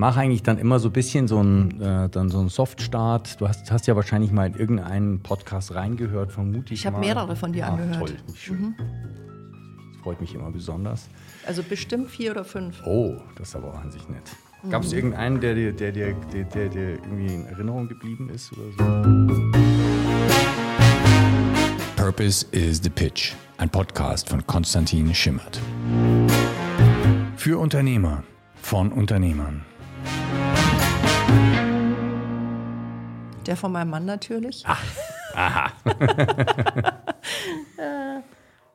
mache eigentlich dann immer so ein bisschen so einen, äh, dann so einen Softstart. Du hast, hast ja wahrscheinlich mal in irgendeinen Podcast reingehört, vermute ich Ich habe mehrere von dir ah, angehört. Toll, schön. Das freut mich immer besonders. Also bestimmt vier oder fünf. Oh, das ist aber wahnsinnig nett. Gab es irgendeinen, der dir der, der, der, der, der irgendwie in Erinnerung geblieben ist oder so? Purpose is the Pitch, ein Podcast von Konstantin Schimmert. Für Unternehmer, von Unternehmern. Der von meinem Mann natürlich. Aha. Äh,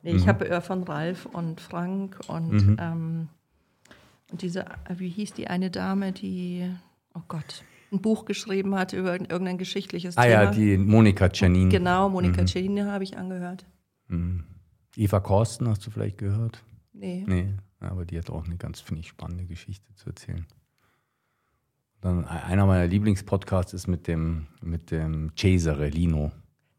nee, ich habe von Ralf und Frank und, ähm, und diese, wie hieß die eine Dame, die, oh Gott, ein Buch geschrieben hat über irgend- irgendein geschichtliches Ah Thema. ja, die Monika Czernin. Genau, Monika mhm. habe ich angehört. Eva Korsten hast du vielleicht gehört? Nee. Nee, aber die hat auch eine ganz, finde ich, spannende Geschichte zu erzählen. E- einer meiner Lieblingspodcasts ist mit dem, mit dem Cesare Lino.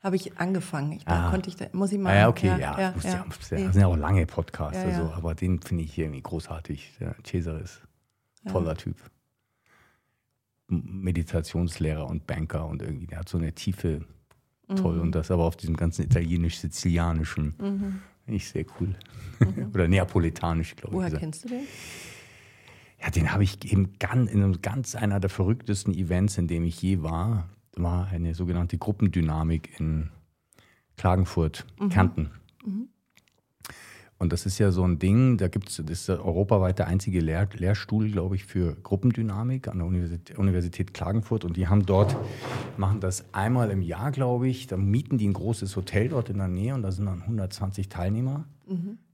Habe ich angefangen. Ich, da Ah. konnte ich da, muss ich mal. Ah, ja, okay, ja. ja, ja. ja, ja. Das sind ja auch lange Podcasts. Also, aber den finde ich irgendwie großartig. Der Cesare ist ein toller Typ. Meditationslehrer und Banker und irgendwie, der hat so eine Tiefe, toll. Mhm. Und das aber auf diesem ganzen italienisch-sizilianischen. Finde ich sehr cool. Oder neapolitanisch, glaube ich. Woher kennst du den? Ja, den habe ich eben ganz, in einem ganz einer der verrücktesten Events, in dem ich je war, war eine sogenannte Gruppendynamik in Klagenfurt, Kärnten. Und das ist ja so ein Ding, da gibt es, das ist europaweit der einzige Lehr Lehrstuhl, glaube ich, für Gruppendynamik an der Universität, Universität Klagenfurt. Und die haben dort, machen das einmal im Jahr, glaube ich. Da mieten die ein großes Hotel dort in der Nähe und da sind dann 120 Teilnehmer.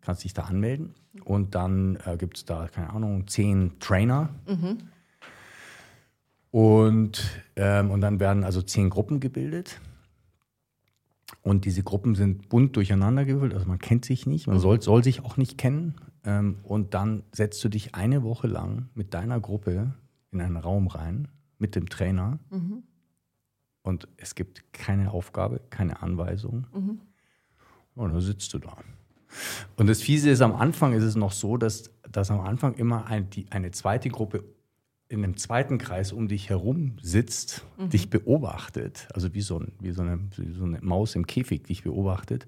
Kannst dich da anmelden. Und dann äh, gibt es da, keine Ahnung, zehn Trainer. Und, ähm, und dann werden also zehn Gruppen gebildet. Und diese Gruppen sind bunt durcheinander gewürfelt, also man kennt sich nicht, man soll, soll sich auch nicht kennen. Ähm, und dann setzt du dich eine Woche lang mit deiner Gruppe in einen Raum rein, mit dem Trainer. Und es gibt keine Aufgabe, keine Anweisung. Und dann sitzt du da. Und das Fiese ist, am Anfang ist es noch so, dass, dass am Anfang immer ein, die, eine zweite Gruppe in einem zweiten Kreis um dich herum sitzt, dich beobachtet, also wie so, ein, wie, so eine, wie so eine Maus im Käfig dich beobachtet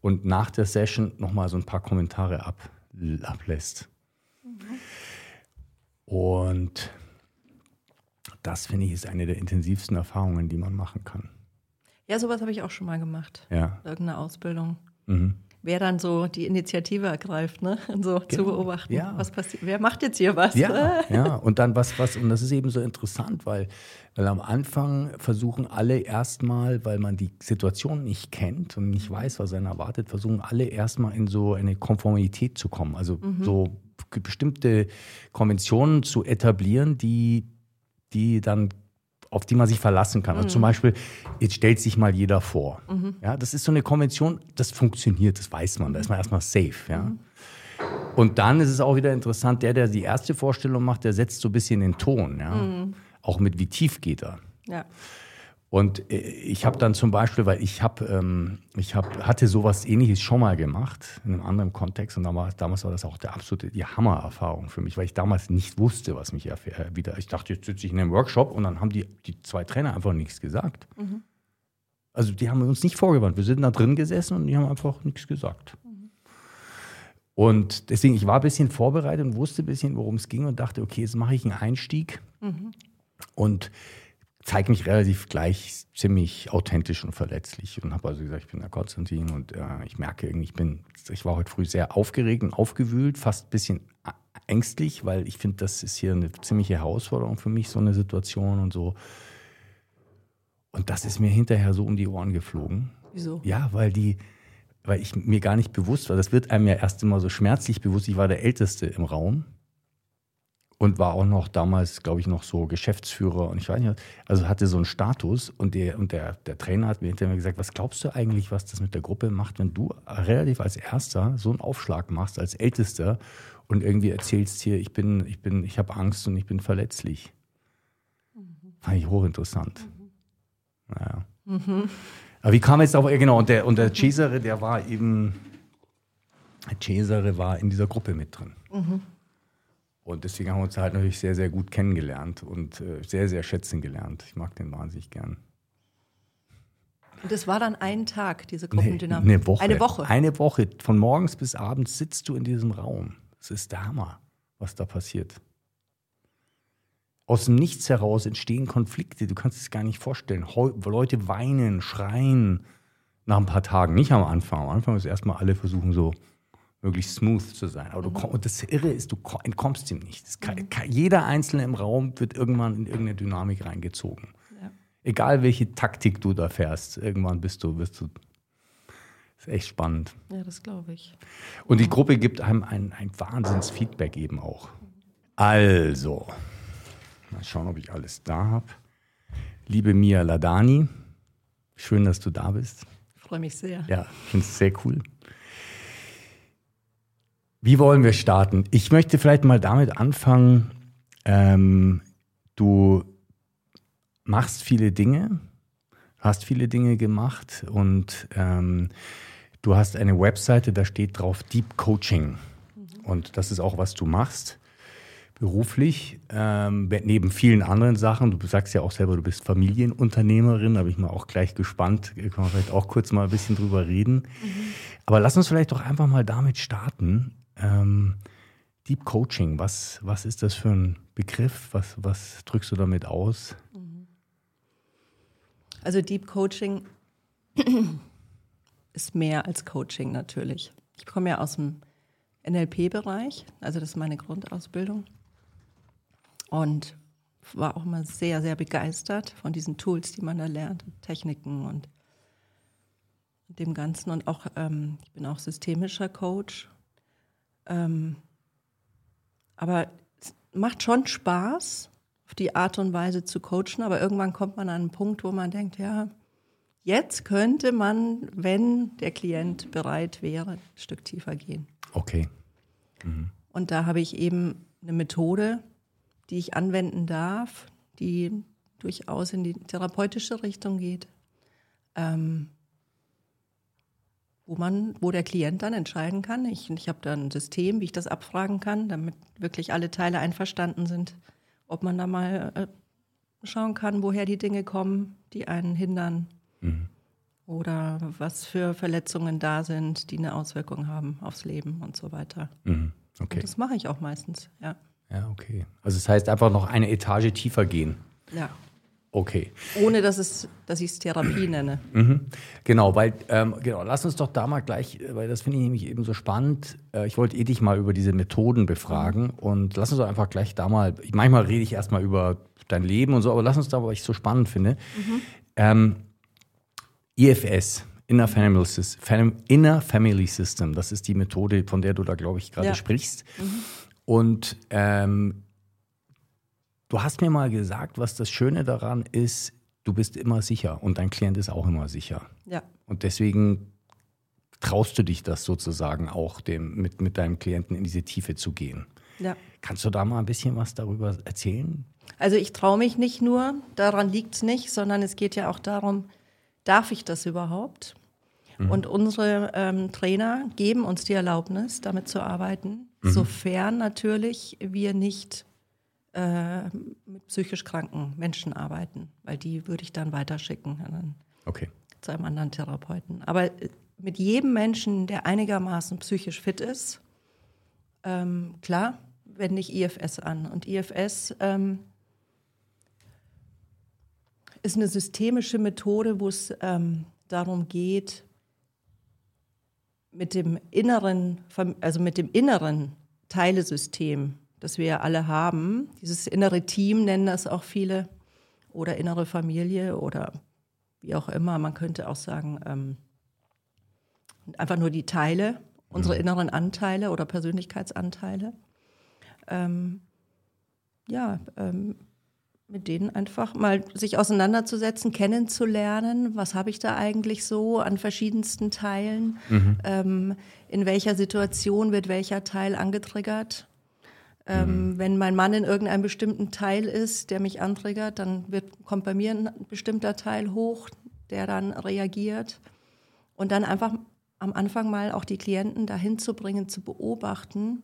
und nach der Session nochmal so ein paar Kommentare ab, ablässt. Und das, finde ich, ist eine der intensivsten Erfahrungen, die man machen kann. Ja, sowas habe ich auch schon mal gemacht. Ja. Irgendeine Ausbildung. Mhm. Wer dann so die Initiative ergreift, ne? Und so zu beobachten. Ja. Was passiert? Wer macht jetzt hier was? Ja, ja, und dann was, was, und das ist eben so interessant, weil, weil am Anfang versuchen alle erstmal, weil man die Situation nicht kennt und nicht weiß, was einen erwartet, versuchen alle erstmal in so eine Konformität zu kommen. Also so bestimmte Konventionen zu etablieren, die, die dann auf die man sich verlassen kann. Also zum Beispiel, jetzt stellt sich mal jeder vor. Ja, das ist so eine Konvention, das funktioniert, das weiß man, da ist man erstmal safe. Ja. Und dann ist es auch wieder interessant, der, der die erste Vorstellung macht, der setzt so ein bisschen den Ton. Ja? Auch mit wie tief geht er. Ja. Und äh, ich habe dann zum Beispiel, weil ich habe, ähm, ich hab, hatte sowas ähnliches schon mal gemacht, in einem anderen Kontext. Und damals, damals war das auch der absolute, die Hammererfahrung für mich, weil ich damals nicht wusste, was mich äh, wieder. Ich dachte, jetzt sitze ich in einem Workshop und dann haben die, die zwei Trainer einfach nichts gesagt. Also die haben uns nicht vorgewandt. Wir sind da drin gesessen und die haben einfach nichts gesagt. Und deswegen, ich war ein bisschen vorbereitet und wusste ein bisschen, worum es ging und dachte, okay, jetzt mache ich einen Einstieg und zeige mich relativ gleich ziemlich authentisch und verletzlich und habe also gesagt, ich bin der Konstantin und äh, ich merke irgendwie, ich bin, ich war heute früh sehr aufgeregt und aufgewühlt, fast ein bisschen ängstlich, weil ich finde, das ist hier eine ziemliche Herausforderung für mich, so eine Situation und so. Und das ist mir hinterher so um die Ohren geflogen. Wieso? Ja, weil die, weil ich mir gar nicht bewusst war, das wird einem ja erst immer so schmerzlich bewusst. Ich war der Älteste im Raum und war auch noch damals, glaube ich, noch so Geschäftsführer und ich weiß nicht, also hatte so einen Status und der, und der, der Trainer hat mir hinterher gesagt, was glaubst du eigentlich, was das mit der Gruppe macht, wenn du relativ als Erster so einen Aufschlag machst, als Ältester und irgendwie erzählst hier, ich bin, ich bin, ich habe Angst und ich bin verletzlich. Fand ich hochinteressant. Naja. Aber wie kam jetzt auf, genau, und der, und der Cesare, der war eben, Cesare war in dieser Gruppe mit drin. Und deswegen haben wir uns halt natürlich sehr, sehr gut kennengelernt und äh, sehr, sehr schätzen gelernt. Ich mag den wahnsinnig gern. Und das war dann ein Tag, diese Gruppendynamik? Nee, eine Woche. Eine Woche. Eine Woche. Von morgens bis abends sitzt du in diesem Raum. Das ist der Hammer, was da passiert. Aus dem Nichts heraus entstehen Konflikte. Du kannst es gar nicht vorstellen. Leute weinen, schreien nach ein paar Tagen. Nicht am Anfang. Am Anfang ist erstmal alle versuchen so möglichst smooth zu sein. Aber du mhm. und das Irre ist, du entkommst ihm nicht. Kann, mhm. kann, jeder Einzelne im Raum wird irgendwann in irgendeine Dynamik reingezogen. Ja. Egal welche Taktik du da fährst, irgendwann bist du, wirst du. Das ist echt spannend. Ja, das glaube ich. Und die Gruppe gibt einem ein, ein Wahnsinnsfeedback eben auch. Also, mal schauen, ob ich alles da habe. Liebe Mia Ladani, schön, dass du da bist. Ich freue mich sehr. Ja, ich finde es sehr cool. Wie wollen wir starten? Ich möchte vielleicht mal damit anfangen. Ähm, du machst viele Dinge, hast viele Dinge gemacht und ähm, du hast eine Webseite, da steht drauf Deep Coaching. Mhm. Und das ist auch, was du machst beruflich, ähm, neben vielen anderen Sachen. Du sagst ja auch selber, du bist Familienunternehmerin, da bin ich mal auch gleich gespannt. Können wir vielleicht auch kurz mal ein bisschen drüber reden. Mhm. Aber lass uns vielleicht doch einfach mal damit starten. Ähm, Deep Coaching, was, was ist das für ein Begriff? Was, was drückst du damit aus? Also Deep Coaching ist mehr als Coaching natürlich. Ich komme ja aus dem NLP-Bereich, also das ist meine Grundausbildung. Und war auch immer sehr, sehr begeistert von diesen Tools, die man da lernt, Techniken und dem Ganzen. Und auch, ähm, ich bin auch systemischer Coach ähm, aber es macht schon Spaß, auf die Art und Weise zu coachen, aber irgendwann kommt man an einen Punkt, wo man denkt, ja, jetzt könnte man, wenn der Klient bereit wäre, ein Stück tiefer gehen. Okay. Mhm. Und da habe ich eben eine Methode, die ich anwenden darf, die durchaus in die therapeutische Richtung geht. Ähm, wo man, wo der Klient dann entscheiden kann. Ich, ich habe da ein System, wie ich das abfragen kann, damit wirklich alle Teile einverstanden sind, ob man da mal äh, schauen kann, woher die Dinge kommen, die einen hindern. Mhm. Oder was für Verletzungen da sind, die eine Auswirkung haben aufs Leben und so weiter. Mhm. Okay. Und das mache ich auch meistens, ja. Ja, okay. Also das heißt einfach noch eine Etage tiefer gehen. Ja. Okay. Ohne dass, es, dass ich es Therapie nenne. Mhm. Genau, weil, ähm, genau, lass uns doch da mal gleich, weil das finde ich nämlich eben so spannend. Äh, ich wollte eh dich mal über diese Methoden befragen und lass uns doch einfach gleich da mal, manchmal rede ich erstmal über dein Leben und so, aber lass uns da, weil ich es so spannend finde. Mhm. Ähm, IFS, Inner Family, System, Inner Family System, das ist die Methode, von der du da, glaube ich, gerade ja. sprichst. Mhm. Und ähm, Du hast mir mal gesagt, was das Schöne daran ist, du bist immer sicher und dein Klient ist auch immer sicher. Ja. Und deswegen traust du dich das sozusagen auch, dem, mit, mit deinem Klienten in diese Tiefe zu gehen. Ja. Kannst du da mal ein bisschen was darüber erzählen? Also ich traue mich nicht nur, daran liegt es nicht, sondern es geht ja auch darum, darf ich das überhaupt? Mhm. Und unsere ähm, Trainer geben uns die Erlaubnis, damit zu arbeiten, mhm. sofern natürlich wir nicht äh, mit psychisch kranken Menschen arbeiten, weil die würde ich dann weiterschicken okay. zu einem anderen Therapeuten. Aber äh, mit jedem Menschen, der einigermaßen psychisch fit ist, ähm, klar, wende ich IFS an. Und IFS ähm, ist eine systemische Methode, wo es ähm, darum geht, mit dem inneren, also mit dem inneren Teilesystem das wir ja alle haben. Dieses innere Team nennen das auch viele oder innere Familie oder wie auch immer. Man könnte auch sagen, ähm, einfach nur die Teile, unsere mhm. inneren Anteile oder Persönlichkeitsanteile. Ähm, ja, ähm, mit denen einfach mal sich auseinanderzusetzen, kennenzulernen, was habe ich da eigentlich so an verschiedensten Teilen, mhm. ähm, in welcher Situation wird welcher Teil angetriggert ähm, mhm. Wenn mein Mann in irgendeinem bestimmten Teil ist, der mich antriggert, dann wird, kommt bei mir ein bestimmter Teil hoch, der dann reagiert. Und dann einfach am Anfang mal auch die Klienten dahin zu bringen, zu beobachten,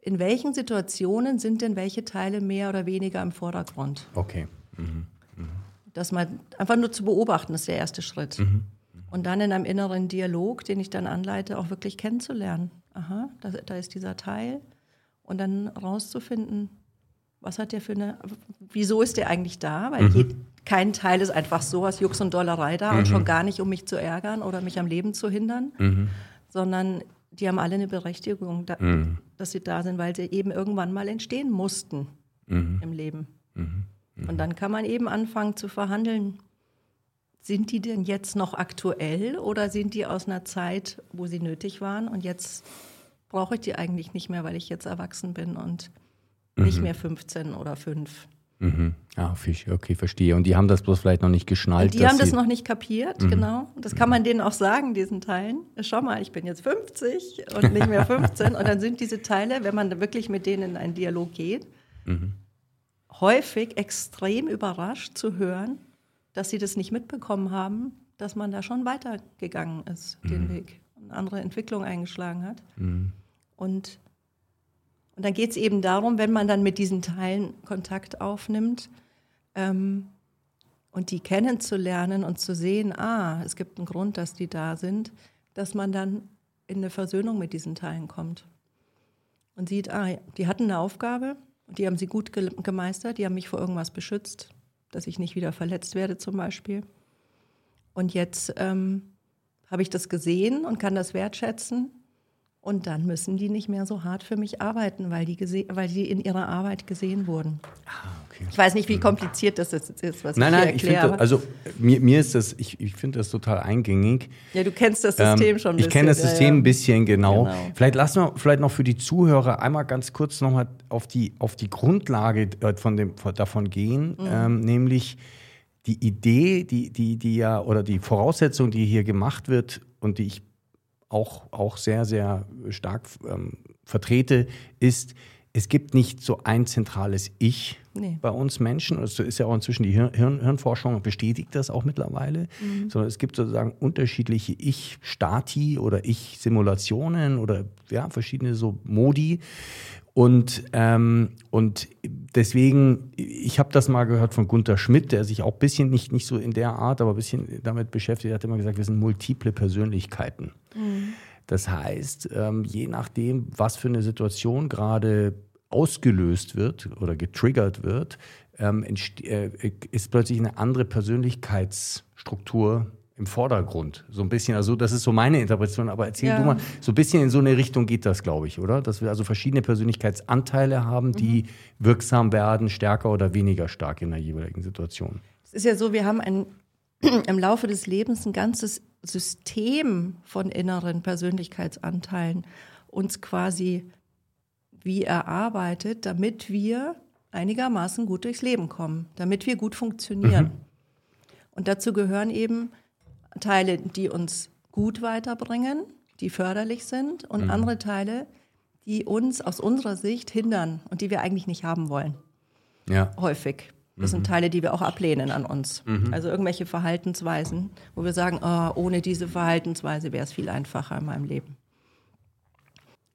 in welchen Situationen sind denn welche Teile mehr oder weniger im Vordergrund? Okay. Mhm. Mhm. Das mal einfach nur zu beobachten, ist der erste Schritt. Mhm. Und dann in einem inneren Dialog, den ich dann anleite, auch wirklich kennenzulernen. Aha, da, da ist dieser Teil. Und dann rauszufinden, was hat der für eine, wieso ist der eigentlich da? Weil mhm. kein Teil ist einfach so aus Jux und Dollerei da und schon gar nicht, um mich zu ärgern oder mich am Leben zu hindern, sondern die haben alle eine Berechtigung, da, mhm. dass sie da sind, weil sie eben irgendwann mal entstehen mussten mhm. im Leben. Mhm. mhm. Und dann kann man eben anfangen zu verhandeln. Sind die denn jetzt noch aktuell oder sind die aus einer Zeit, wo sie nötig waren und jetzt brauche ich die eigentlich nicht mehr, weil ich jetzt erwachsen bin und nicht mhm. mehr 15 oder 5? Mhm. Ah, Fisch, okay, verstehe. Und die haben das bloß vielleicht noch nicht geschnallt. Und die haben das noch nicht kapiert, mhm. genau. Und das kann man denen auch sagen, diesen Teilen. Schau mal, ich bin jetzt 50 und nicht mehr 15. und dann sind diese Teile, wenn man wirklich mit denen in einen Dialog geht, mhm. häufig extrem überrascht zu hören, dass sie das nicht mitbekommen haben, dass man da schon weitergegangen ist, den mhm. Weg, eine andere Entwicklung eingeschlagen hat. Mhm. Und und dann geht es eben darum, wenn man dann mit diesen Teilen Kontakt aufnimmt ähm, und die kennenzulernen und zu sehen, ah, es gibt einen Grund, dass die da sind, dass man dann in eine Versöhnung mit diesen Teilen kommt und sieht, ah, die hatten eine Aufgabe, die haben sie gut gemeistert, die haben mich vor irgendwas beschützt, dass ich nicht wieder verletzt werde zum Beispiel. Und jetzt ähm, habe ich das gesehen und kann das wertschätzen und dann müssen die nicht mehr so hart für mich arbeiten, weil die, weil die in ihrer Arbeit gesehen wurden. Ah, okay. Ich weiß nicht, wie kompliziert das ist, was nein, ich nein, erkläre. Ich find, also mir, mir ist das, ich, ich finde das total eingängig. Ja, du kennst das System ähm, schon ein bisschen. Ich kenne das System ja, ja. ein bisschen, genau. genau. Vielleicht lassen wir vielleicht noch für die Zuhörer einmal ganz kurz nochmal auf die, auf die Grundlage äh, von dem, davon gehen, mhm. ähm, nämlich die Idee, die, die, die ja, oder die Voraussetzung, die hier gemacht wird und die ich auch, auch sehr, sehr stark ähm, vertrete, ist, es gibt nicht so ein zentrales Ich nee. bei uns Menschen. Das ist ja auch inzwischen die Hirn, Hirn, Hirnforschung bestätigt das auch mittlerweile, mhm. sondern es gibt sozusagen unterschiedliche Ich-Stati oder Ich-Simulationen oder ja, verschiedene so Modi. Und, ähm, und deswegen, ich habe das mal gehört von Gunther Schmidt, der sich auch ein bisschen, nicht, nicht so in der Art, aber ein bisschen damit beschäftigt, hat immer gesagt, wir sind multiple Persönlichkeiten. Mhm. Das heißt, ähm, je nachdem, was für eine Situation gerade ausgelöst wird oder getriggert wird, ähm, äh, ist plötzlich eine andere Persönlichkeitsstruktur im Vordergrund. So ein bisschen, also das ist so meine Interpretation, aber erzähl ja. du mal, so ein bisschen in so eine Richtung geht das, glaube ich, oder? Dass wir also verschiedene Persönlichkeitsanteile haben, die mhm. wirksam werden, stärker oder weniger stark in der jeweiligen Situation. Es ist ja so, wir haben ein, im Laufe des Lebens ein ganzes System von inneren Persönlichkeitsanteilen uns quasi wie erarbeitet, damit wir einigermaßen gut durchs Leben kommen, damit wir gut funktionieren. Mhm. Und dazu gehören eben Teile, die uns gut weiterbringen, die förderlich sind und mhm. andere Teile, die uns aus unserer Sicht hindern und die wir eigentlich nicht haben wollen. Ja. Häufig. Das mhm. sind Teile, die wir auch ablehnen an uns. Mhm. Also irgendwelche Verhaltensweisen, wo wir sagen, oh, ohne diese Verhaltensweise wäre es viel einfacher in meinem Leben.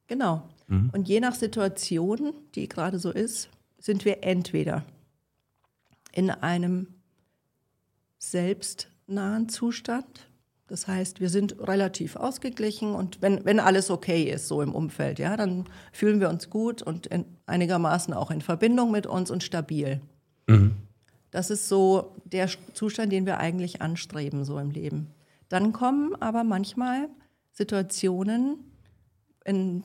Genau. Mhm. Und je nach Situation, die gerade so ist, sind wir entweder in einem selbst nahen Zustand. Das heißt, wir sind relativ ausgeglichen und wenn, wenn alles okay ist, so im Umfeld, ja, dann fühlen wir uns gut und in, einigermaßen auch in Verbindung mit uns und stabil. Mhm. Das ist so der Zustand, den wir eigentlich anstreben, so im Leben. Dann kommen aber manchmal Situationen in,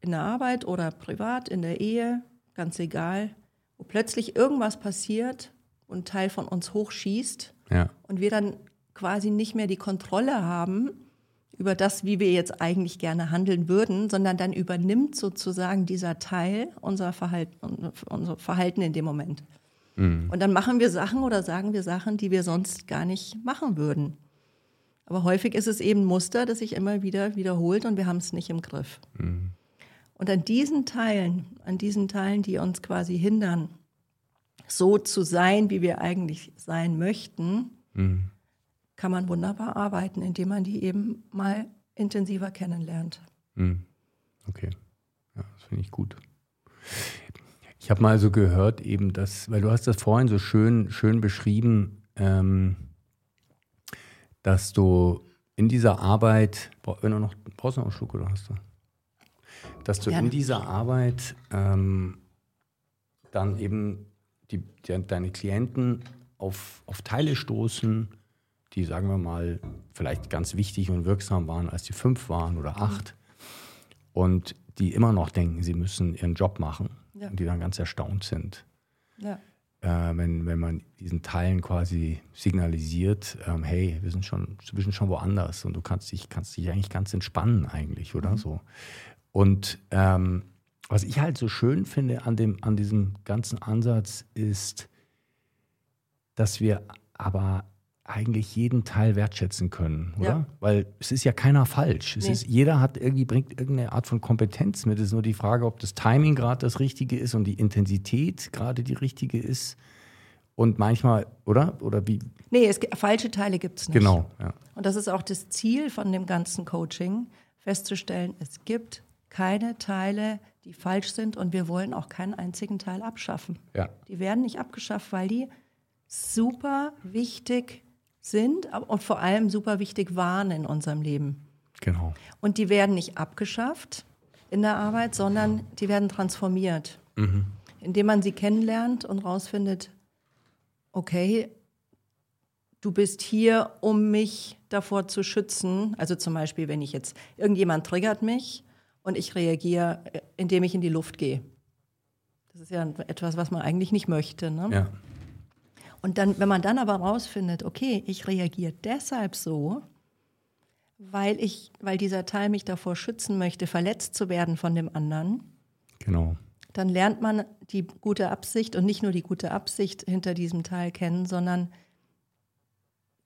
in der Arbeit oder privat, in der Ehe, ganz egal, wo plötzlich irgendwas passiert, und Teil von uns hochschießt ja. und wir dann quasi nicht mehr die Kontrolle haben über das, wie wir jetzt eigentlich gerne handeln würden, sondern dann übernimmt sozusagen dieser Teil unser Verhalten, unser Verhalten in dem Moment. Mhm. Und dann machen wir Sachen oder sagen wir Sachen, die wir sonst gar nicht machen würden. Aber häufig ist es eben ein Muster, das sich immer wieder wiederholt und wir haben es nicht im Griff. Mhm. Und an diesen Teilen, an diesen Teilen, die uns quasi hindern, so zu sein, wie wir eigentlich sein möchten, mhm. kann man wunderbar arbeiten, indem man die eben mal intensiver kennenlernt. Mhm. Okay. ja das finde ich gut. Ich habe mal so gehört, eben, dass, weil du hast das vorhin so schön, schön beschrieben, ähm, dass du in dieser Arbeit, wenn du noch, brauchst du noch einen Schluck oder hast du? Dass du ja. in dieser Arbeit ähm, dann eben die, die, deine Klienten auf, auf Teile stoßen, die, sagen wir mal, vielleicht ganz wichtig und wirksam waren, als die fünf waren oder mhm. acht. Und die immer noch denken, sie müssen ihren Job machen. Ja. Und die dann ganz erstaunt sind. Ja. Äh, wenn, wenn man diesen Teilen quasi signalisiert, ähm, hey, wir sind schon, wir sind schon woanders und du kannst dich, kannst dich eigentlich ganz entspannen eigentlich, oder mhm. so. Und ähm, was ich halt so schön finde an, dem, an diesem ganzen Ansatz ist, dass wir aber eigentlich jeden Teil wertschätzen können, oder? Ja. Weil es ist ja keiner falsch. Es nee. ist, jeder hat irgendwie, bringt irgendeine Art von Kompetenz mit. Es ist nur die Frage, ob das Timing gerade das Richtige ist und die Intensität gerade die richtige ist. Und manchmal, oder? Oder wie? Nee, es, falsche Teile gibt es nicht. Genau. Ja. Und das ist auch das Ziel von dem ganzen Coaching, festzustellen, es gibt keine Teile, die falsch sind und wir wollen auch keinen einzigen Teil abschaffen. Ja. Die werden nicht abgeschafft, weil die super wichtig sind und vor allem super wichtig waren in unserem Leben. Genau. Und die werden nicht abgeschafft in der Arbeit, sondern die werden transformiert, mhm. indem man sie kennenlernt und rausfindet, okay, du bist hier, um mich davor zu schützen. Also zum Beispiel, wenn ich jetzt, irgendjemand triggert mich und ich reagiere, indem ich in die Luft gehe. Das ist ja etwas, was man eigentlich nicht möchte. Ne? Ja. Und dann, wenn man dann aber rausfindet, okay, ich reagiere deshalb so, weil ich, weil dieser Teil mich davor schützen möchte, verletzt zu werden von dem anderen. Genau. Dann lernt man die gute Absicht und nicht nur die gute Absicht hinter diesem Teil kennen, sondern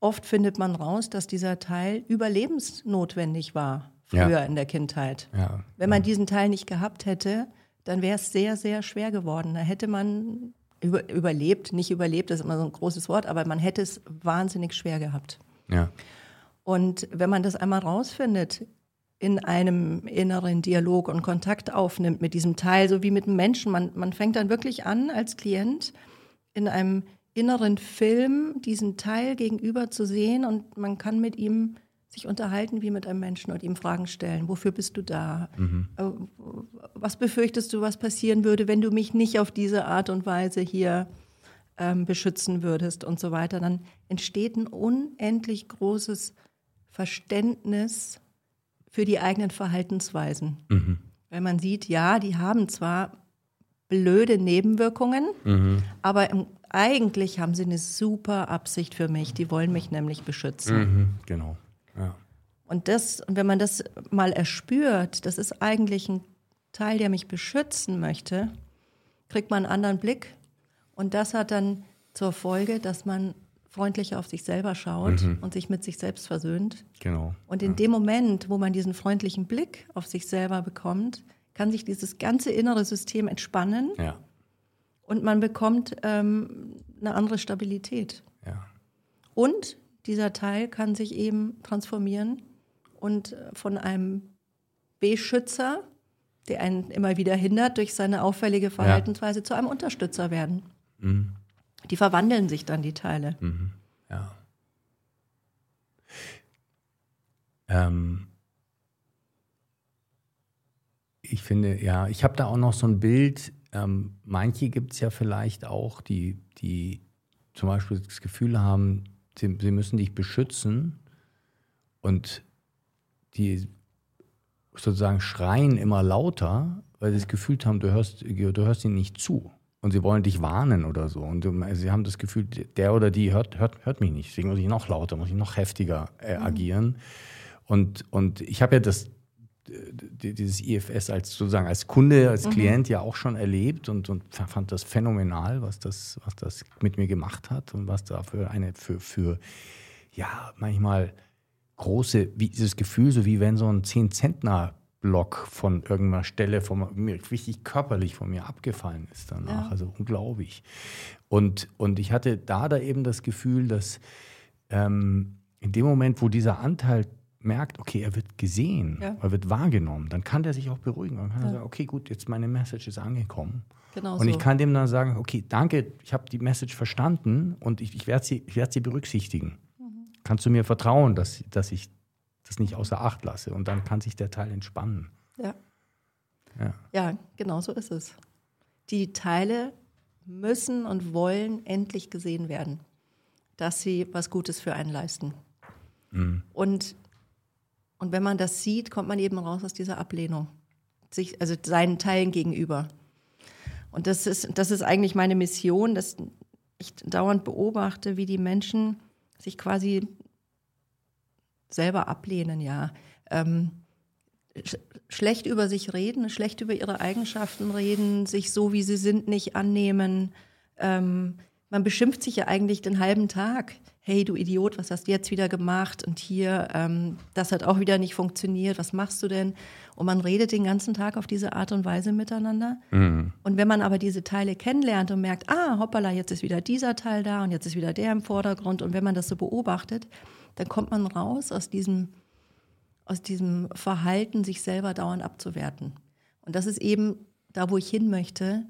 oft findet man raus, dass dieser Teil überlebensnotwendig war früher ja. in der Kindheit. Ja. Wenn man diesen Teil nicht gehabt hätte, dann wäre es sehr, sehr schwer geworden. Da hätte man über, überlebt, nicht überlebt, das ist immer so ein großes Wort, aber man hätte es wahnsinnig schwer gehabt. Ja. Und wenn man das einmal rausfindet, in einem inneren Dialog und Kontakt aufnimmt mit diesem Teil, so wie mit einem Menschen, man, man fängt dann wirklich an, als Klient in einem inneren Film diesen Teil gegenüber zu sehen und man kann mit ihm sich unterhalten wie mit einem Menschen und ihm Fragen stellen. Wofür bist du da? Mhm. Äh, was befürchtest du, was passieren würde, wenn du mich nicht auf diese Art und Weise hier ähm, beschützen würdest und so weiter? Dann entsteht ein unendlich großes Verständnis für die eigenen Verhaltensweisen. Mhm. Weil man sieht, ja, die haben zwar blöde Nebenwirkungen, mhm. aber im, eigentlich haben sie eine super Absicht für mich. Die wollen mich nämlich beschützen. Mhm, genau. Und das, und wenn man das mal erspürt, das ist eigentlich ein Teil, der mich beschützen möchte, kriegt man einen anderen Blick. Und das hat dann zur Folge, dass man freundlicher auf sich selber schaut mhm. und sich mit sich selbst versöhnt. Genau. Und in ja. dem Moment, wo man diesen freundlichen Blick auf sich selber bekommt, kann sich dieses ganze innere System entspannen. Ja. Und man bekommt ähm, eine andere Stabilität. Ja. Und dieser Teil kann sich eben transformieren und äh, von einem Beschützer, der einen immer wieder hindert durch seine auffällige Verhaltensweise, ja. zu einem Unterstützer werden. Mhm. Die verwandeln sich dann, die Teile. Mhm. Ja. Ähm ich finde, ja, ich habe da auch noch so ein Bild. Ähm, manche gibt es ja vielleicht auch, die, die zum Beispiel das Gefühl haben, sie, sie müssen dich beschützen und die sozusagen schreien immer lauter, weil sie das Gefühl haben, du hörst, du hörst ihnen nicht zu. Und sie wollen dich warnen oder so. Und sie haben das Gefühl, der oder die hört, hört, hört mich nicht. Deswegen muss ich noch lauter, muss ich noch heftiger äh, mhm. agieren. Und, und ich habe ja das, dieses IFS als sozusagen als Kunde, als mhm. Klient ja auch schon erlebt und, und fand das phänomenal, was das, was das mit mir gemacht hat und was da für eine, für, für ja, manchmal große, wie dieses Gefühl, so wie wenn so ein 10-Zentner-Block von irgendeiner Stelle von mir richtig körperlich von mir abgefallen ist danach. Ja. Also unglaublich. Und, und ich hatte da da eben das Gefühl, dass ähm, in dem Moment, wo dieser Anteil merkt, okay, er wird gesehen, ja. er wird wahrgenommen, dann kann der sich auch beruhigen. Dann kann ja. er sagen, okay, gut, jetzt meine Message ist angekommen. Genau und ich kann dem dann sagen, okay, danke, ich habe die Message verstanden und ich, ich werde sie, werd sie berücksichtigen. Kannst du mir vertrauen, dass, dass ich das nicht außer Acht lasse? Und dann kann sich der Teil entspannen. Ja. Ja, ja genau so ist es. Die Teile müssen und wollen endlich gesehen werden, dass sie was Gutes für einen leisten. Mhm. Und, und wenn man das sieht, kommt man eben raus aus dieser Ablehnung, sich, also seinen Teilen gegenüber. Und das ist, das ist eigentlich meine Mission, dass ich dauernd beobachte, wie die Menschen sich quasi selber ablehnen, ja. Ähm, sch schlecht über sich reden, schlecht über ihre Eigenschaften reden, sich so, wie sie sind, nicht annehmen. Ähm, man beschimpft sich ja eigentlich den halben Tag hey du Idiot, was hast du jetzt wieder gemacht? Und hier, ähm, das hat auch wieder nicht funktioniert, was machst du denn? Und man redet den ganzen Tag auf diese Art und Weise miteinander. Mhm. Und wenn man aber diese Teile kennenlernt und merkt, ah, hoppala, jetzt ist wieder dieser Teil da und jetzt ist wieder der im Vordergrund. Und wenn man das so beobachtet, dann kommt man raus aus diesem, aus diesem Verhalten, sich selber dauernd abzuwerten. Und das ist eben da, wo ich hin möchte.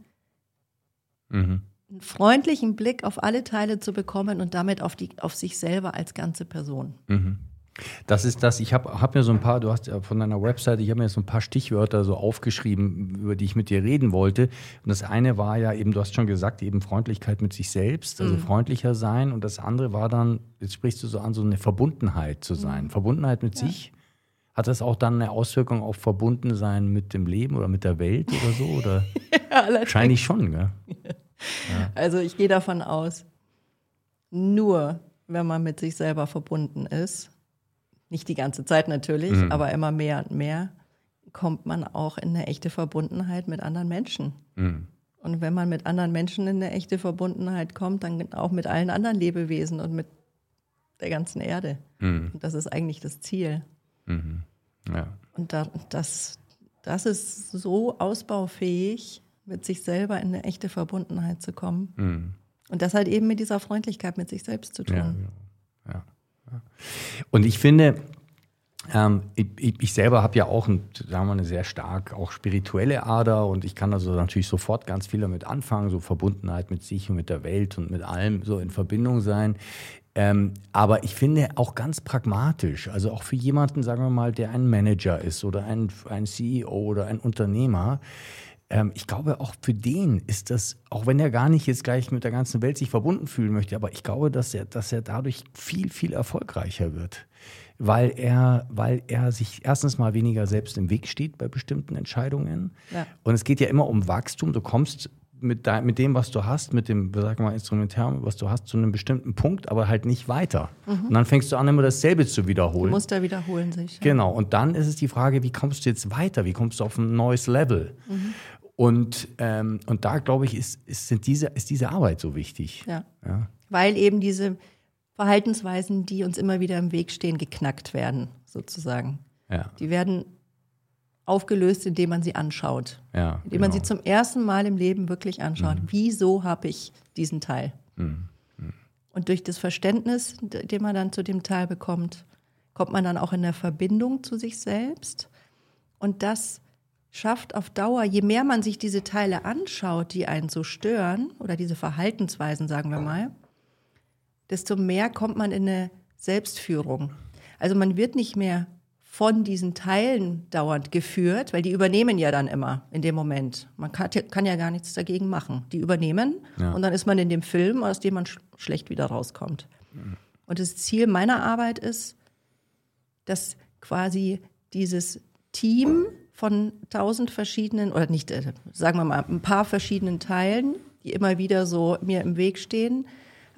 Mhm einen freundlichen Blick auf alle Teile zu bekommen und damit auf, die, auf sich selber als ganze Person. Mhm. Das ist das, ich habe hab mir so ein paar, du hast ja von deiner Webseite, ich habe mir so ein paar Stichwörter so aufgeschrieben, über die ich mit dir reden wollte. Und das eine war ja eben, du hast schon gesagt, eben Freundlichkeit mit sich selbst, also mhm. freundlicher sein. Und das andere war dann, jetzt sprichst du so an, so eine Verbundenheit zu sein. Mhm. Verbundenheit mit ja. sich. Hat das auch dann eine Auswirkung auf Verbundensein mit dem Leben oder mit der Welt oder so? Oder? ja, Wahrscheinlich schon, gell? Also ich gehe davon aus, nur wenn man mit sich selber verbunden ist, nicht die ganze Zeit natürlich, mhm. aber immer mehr und mehr, kommt man auch in eine echte Verbundenheit mit anderen Menschen. Mhm. Und wenn man mit anderen Menschen in eine echte Verbundenheit kommt, dann auch mit allen anderen Lebewesen und mit der ganzen Erde. Mhm. Und das ist eigentlich das Ziel. Mhm. Ja. Und da, das, das ist so ausbaufähig, mit sich selber in eine echte Verbundenheit zu kommen. Mhm. Und das halt eben mit dieser Freundlichkeit mit sich selbst zu tun. Ja, ja, ja. Und ich finde, ähm, ich, ich, selber habe ja auch ein, sagen wir, eine sehr stark auch spirituelle Ader und ich kann also natürlich sofort ganz viel damit anfangen, so Verbundenheit mit sich und mit der Welt und mit allem so in Verbindung sein. Ähm, aber ich finde auch ganz pragmatisch, also auch für jemanden, sagen wir mal, der ein Manager ist oder ein, ein CEO oder ein Unternehmer, ähm, ich glaube, auch für den ist das, auch wenn er gar nicht jetzt gleich mit der ganzen Welt sich verbunden fühlen möchte, aber ich glaube, dass er, dass er dadurch viel, viel erfolgreicher wird. Weil er, weil er sich erstens mal weniger selbst im Weg steht bei bestimmten Entscheidungen. Ja. Und es geht ja immer um Wachstum. Du kommst mit, de, mit dem, was du hast, mit dem, sag mal, Instrumentär, was du hast, zu einem bestimmten Punkt, aber halt nicht weiter. Mhm. Und dann fängst du an, immer dasselbe zu wiederholen. Die Muster wiederholen sich. Ja. Genau. Und dann ist es die Frage, wie kommst du jetzt weiter? Wie kommst du auf ein neues Level? Mhm. Und, ähm, und da, glaube ich, ist, ist, sind diese, ist diese Arbeit so wichtig. Ja. ja. Weil eben diese Verhaltensweisen, die uns immer wieder im Weg stehen, geknackt werden, sozusagen. Ja. Die werden aufgelöst, indem man sie anschaut. Ja, indem genau. man sie zum ersten Mal im Leben wirklich anschaut. Mhm. Wieso habe ich diesen Teil? Mhm. Mhm. Und durch das Verständnis, den man dann zu dem Teil bekommt, kommt man dann auch in der Verbindung zu sich selbst. Und das schafft auf Dauer, je mehr man sich diese Teile anschaut, die einen so stören, oder diese Verhaltensweisen, sagen wir mal, desto mehr kommt man in eine Selbstführung. Also man wird nicht mehr von diesen Teilen dauernd geführt, weil die übernehmen ja dann immer in dem Moment. Man kann, kann ja gar nichts dagegen machen. Die übernehmen ja. und dann ist man in dem Film, aus dem man sch schlecht wieder rauskommt. Mhm. Und das Ziel meiner Arbeit ist, dass quasi dieses Team von tausend verschiedenen, oder nicht, äh, sagen wir mal, ein paar verschiedenen Teilen, die immer wieder so mir im Weg stehen,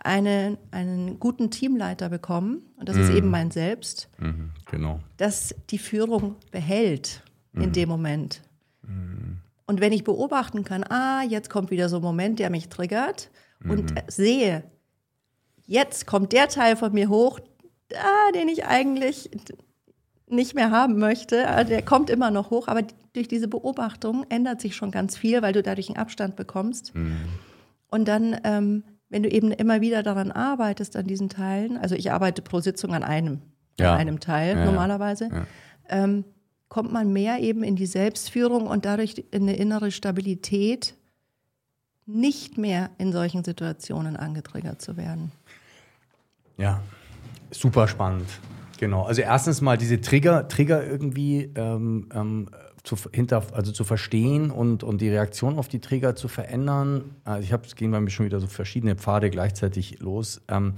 eine, einen guten Teamleiter bekommen, und das mhm. ist eben mein Selbst, mhm, genau. das die Führung behält in mhm. dem Moment. Mhm. Und wenn ich beobachten kann, ah, jetzt kommt wieder so ein Moment, der mich triggert, und mhm. sehe, jetzt kommt der Teil von mir hoch, ah, den ich eigentlich nicht mehr haben möchte. Also der kommt immer noch hoch, aber durch diese Beobachtung ändert sich schon ganz viel, weil du dadurch einen Abstand bekommst. Mhm. Und dann, ähm, wenn du eben immer wieder daran arbeitest, an diesen Teilen, also ich arbeite pro Sitzung an einem, ja. in einem Teil ja, normalerweise, ähm, kommt man mehr eben in die Selbstführung und dadurch in eine innere Stabilität, nicht mehr in solchen Situationen angetriggert zu werden. Ja, super spannend. Genau. Also erstens mal diese Trigger, Trigger irgendwie ähm, ähm, zu, hinter, also zu verstehen und, und die Reaktion auf die Trigger zu verändern. Also ich habe, es gehen bei mir schon wieder so verschiedene Pfade gleichzeitig los. Ähm,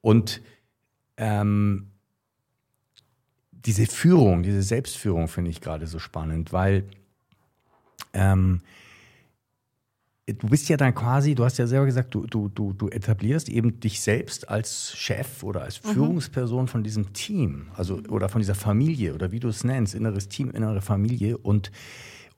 und ähm, diese Führung, diese Selbstführung finde ich gerade so spannend, weil ähm, du bist ja dann quasi, du hast ja selber gesagt, du, du, du, du etablierst eben dich selbst als Chef oder als mhm. Führungsperson von diesem Team, also oder von dieser Familie oder wie du es nennst, inneres Team, innere Familie und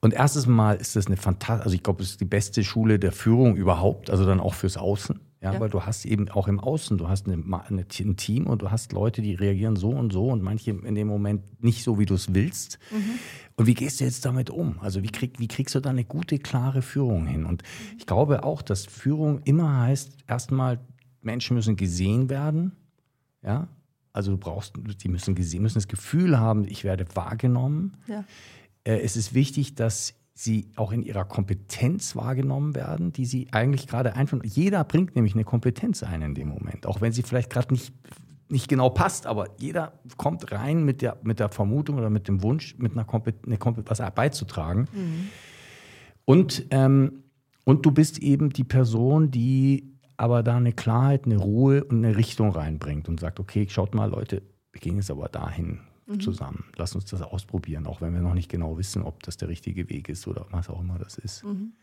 und erstes Mal ist das eine fantastische, also ich glaube, es ist die beste Schule der Führung überhaupt, also dann auch fürs Außen. Ja, ja, weil du hast eben auch im Außen, du hast eine, eine, ein Team und du hast Leute, die reagieren so und so und manche in dem Moment nicht so, wie du es willst. Mhm. Und wie gehst du jetzt damit um? Also wie, krieg, wie kriegst du da eine gute, klare Führung hin? Und ich glaube auch, dass Führung immer heißt, erstmal, Menschen müssen gesehen werden. Ja, also du brauchst, die müssen gesehen, müssen das Gefühl haben, ich werde wahrgenommen. Ja. Äh, es ist wichtig, dass sie auch in ihrer Kompetenz wahrgenommen werden, die sie eigentlich gerade einführen. Jeder bringt nämlich eine Kompetenz ein in dem Moment, auch wenn sie vielleicht gerade nicht nicht genau passt, aber jeder kommt rein mit der, mit der Vermutung oder mit dem Wunsch, mit einer Kompetenz, was beizutragen. Mhm. Und, ähm, und du bist eben die Person, die aber da eine Klarheit, eine Ruhe und eine Richtung reinbringt und sagt, okay, schaut mal, Leute, wir gehen jetzt aber dahin mhm. zusammen. Lass uns das ausprobieren, auch wenn wir noch nicht genau wissen, ob das der richtige Weg ist oder was auch immer das ist. Mhm.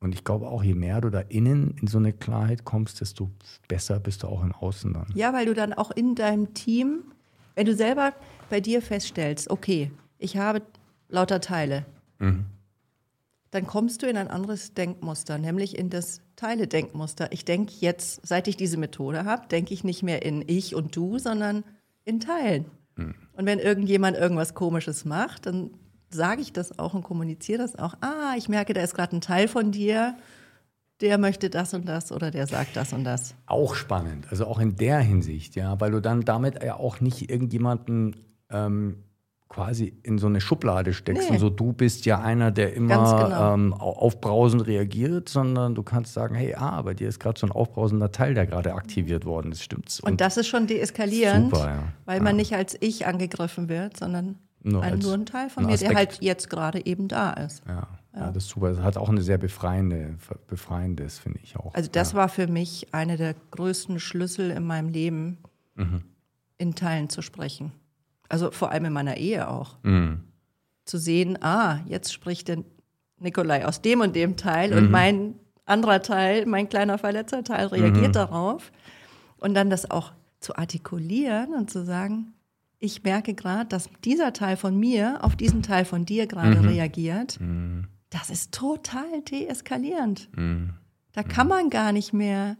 Und ich glaube auch, je mehr du da innen in so eine Klarheit kommst, desto besser bist du auch im Außen dann. Ja, weil du dann auch in deinem Team, wenn du selber bei dir feststellst, okay, ich habe lauter Teile, mhm. dann kommst du in ein anderes Denkmuster, nämlich in das Teile-Denkmuster. Ich denke jetzt, seit ich diese Methode habe, denke ich nicht mehr in ich und du, sondern in Teilen. Mhm. Und wenn irgendjemand irgendwas Komisches macht, dann sage ich das auch und kommuniziere das auch. Ah, ich merke, da ist gerade ein Teil von dir, der möchte das und das oder der sagt das und das. Auch spannend, also auch in der Hinsicht, ja, weil du dann damit ja auch nicht irgendjemanden ähm, quasi in so eine Schublade steckst nee. und so, du bist ja einer, der immer genau. ähm, aufbrausend reagiert, sondern du kannst sagen, hey, ah, bei dir ist gerade so ein aufbrausender Teil, der gerade aktiviert worden ist, stimmt's? Und, und das ist schon deeskalierend, super, ja. weil ja. man nicht als ich angegriffen wird, sondern nur, ein, nur ein Teil von mir, Aspekt. der halt jetzt gerade eben da ist. Ja. ja. ja, das ist super. Das hat auch eine sehr befreiende, befreiendes, finde ich auch. Also das ja. war für mich einer der größten Schlüssel in meinem Leben, mhm. in Teilen zu sprechen. Also vor allem in meiner Ehe auch. Mhm. Zu sehen, ah, jetzt spricht der Nikolai aus dem und dem Teil mhm. und mein anderer Teil, mein kleiner verletzter Teil reagiert mhm. darauf. Und dann das auch zu artikulieren und zu sagen, ich merke gerade, dass dieser Teil von mir auf diesen Teil von dir gerade mhm. reagiert. Mhm. Das ist total deeskalierend. Mhm. Da kann man gar nicht mehr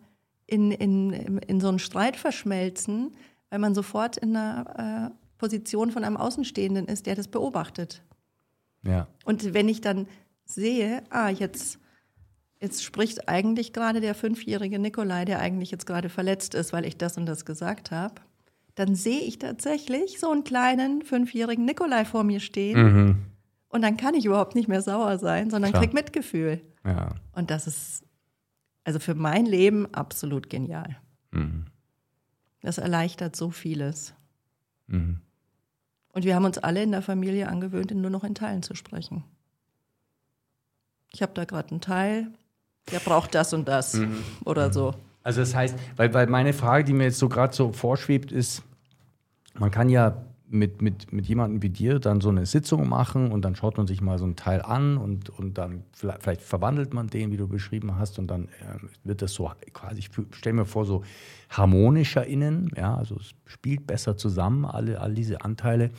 in, in, in so einen Streit verschmelzen, weil man sofort in einer äh, Position von einem Außenstehenden ist, der das beobachtet. Ja. Und wenn ich dann sehe, ah, jetzt, jetzt spricht eigentlich gerade der fünfjährige Nikolai, der eigentlich jetzt gerade verletzt ist, weil ich das und das gesagt habe dann sehe ich tatsächlich so einen kleinen fünfjährigen Nikolai vor mir stehen. Mhm. Und dann kann ich überhaupt nicht mehr sauer sein, sondern Klar. krieg Mitgefühl. Ja. Und das ist also für mein Leben absolut genial. Mhm. Das erleichtert so vieles. Mhm. Und wir haben uns alle in der Familie angewöhnt, nur noch in Teilen zu sprechen. Ich habe da gerade einen Teil, der braucht das und das mhm. oder mhm. so. Also das heißt, weil, weil meine Frage, die mir jetzt so gerade so vorschwebt, ist, man kann ja mit, mit, mit jemandem wie dir dann so eine Sitzung machen und dann schaut man sich mal so einen Teil an und, und dann vielleicht, vielleicht verwandelt man den, wie du beschrieben hast, und dann äh, wird das so quasi, ich stelle mir vor, so harmonischer innen, ja, also es spielt besser zusammen, alle, all diese Anteile.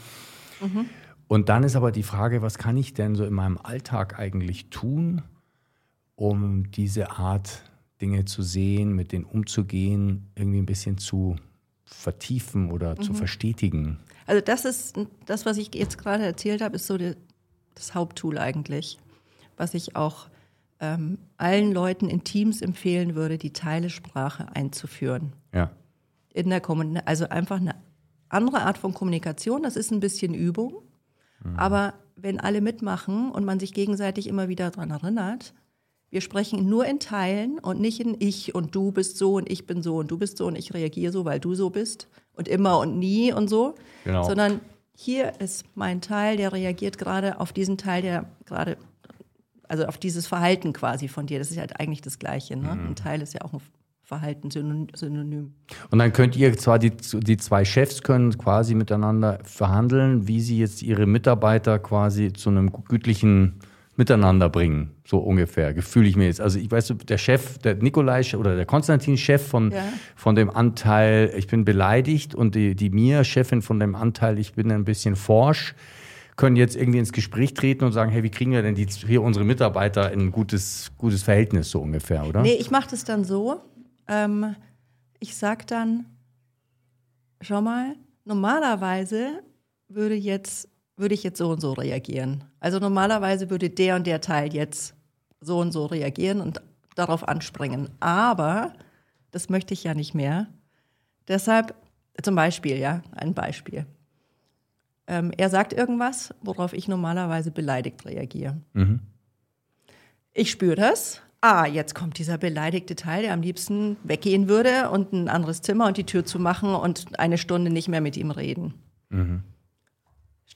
Mhm. Und dann ist aber die Frage, was kann ich denn so in meinem Alltag eigentlich tun, um diese Art Dinge zu sehen, mit denen umzugehen, irgendwie ein bisschen zu vertiefen oder mhm. zu verstetigen. Also das ist das, was ich jetzt gerade erzählt habe, ist so die, das Haupttool eigentlich, was ich auch ähm, allen Leuten in Teams empfehlen würde, die Teilesprache einzuführen. Ja. In der also einfach eine andere Art von Kommunikation, das ist ein bisschen Übung. Mhm. Aber wenn alle mitmachen und man sich gegenseitig immer wieder daran erinnert, wir sprechen nur in Teilen und nicht in ich und du bist so und ich bin so und du bist so und ich reagiere so, weil du so bist und immer und nie und so, genau. sondern hier ist mein Teil, der reagiert gerade auf diesen Teil, der gerade, also auf dieses Verhalten quasi von dir. Das ist halt eigentlich das Gleiche. Ne? Mhm. Ein Teil ist ja auch ein Verhalten synonym. Und dann könnt ihr zwar die, die zwei Chefs können quasi miteinander verhandeln, wie sie jetzt ihre Mitarbeiter quasi zu einem gütlichen Miteinander bringen, so ungefähr, gefühle ich mir jetzt. Also ich weiß, der Chef, der Nikolai oder der Konstantin, Chef von, ja. von dem Anteil, ich bin beleidigt und die, die Mia, Chefin von dem Anteil, ich bin ein bisschen forsch, können jetzt irgendwie ins Gespräch treten und sagen, hey, wie kriegen wir denn die, hier unsere Mitarbeiter in ein gutes, gutes Verhältnis so ungefähr, oder? Nee, ich mache das dann so, ähm, ich sage dann, schau mal, normalerweise würde, jetzt, würde ich jetzt so und so reagieren. Also normalerweise würde der und der Teil jetzt so und so reagieren und darauf anspringen. Aber das möchte ich ja nicht mehr. Deshalb, zum Beispiel, ja, ein Beispiel. Ähm, er sagt irgendwas, worauf ich normalerweise beleidigt reagiere. Mhm. Ich spüre das, ah, jetzt kommt dieser beleidigte Teil, der am liebsten weggehen würde und ein anderes Zimmer und die Tür zu machen und eine Stunde nicht mehr mit ihm reden. Mhm.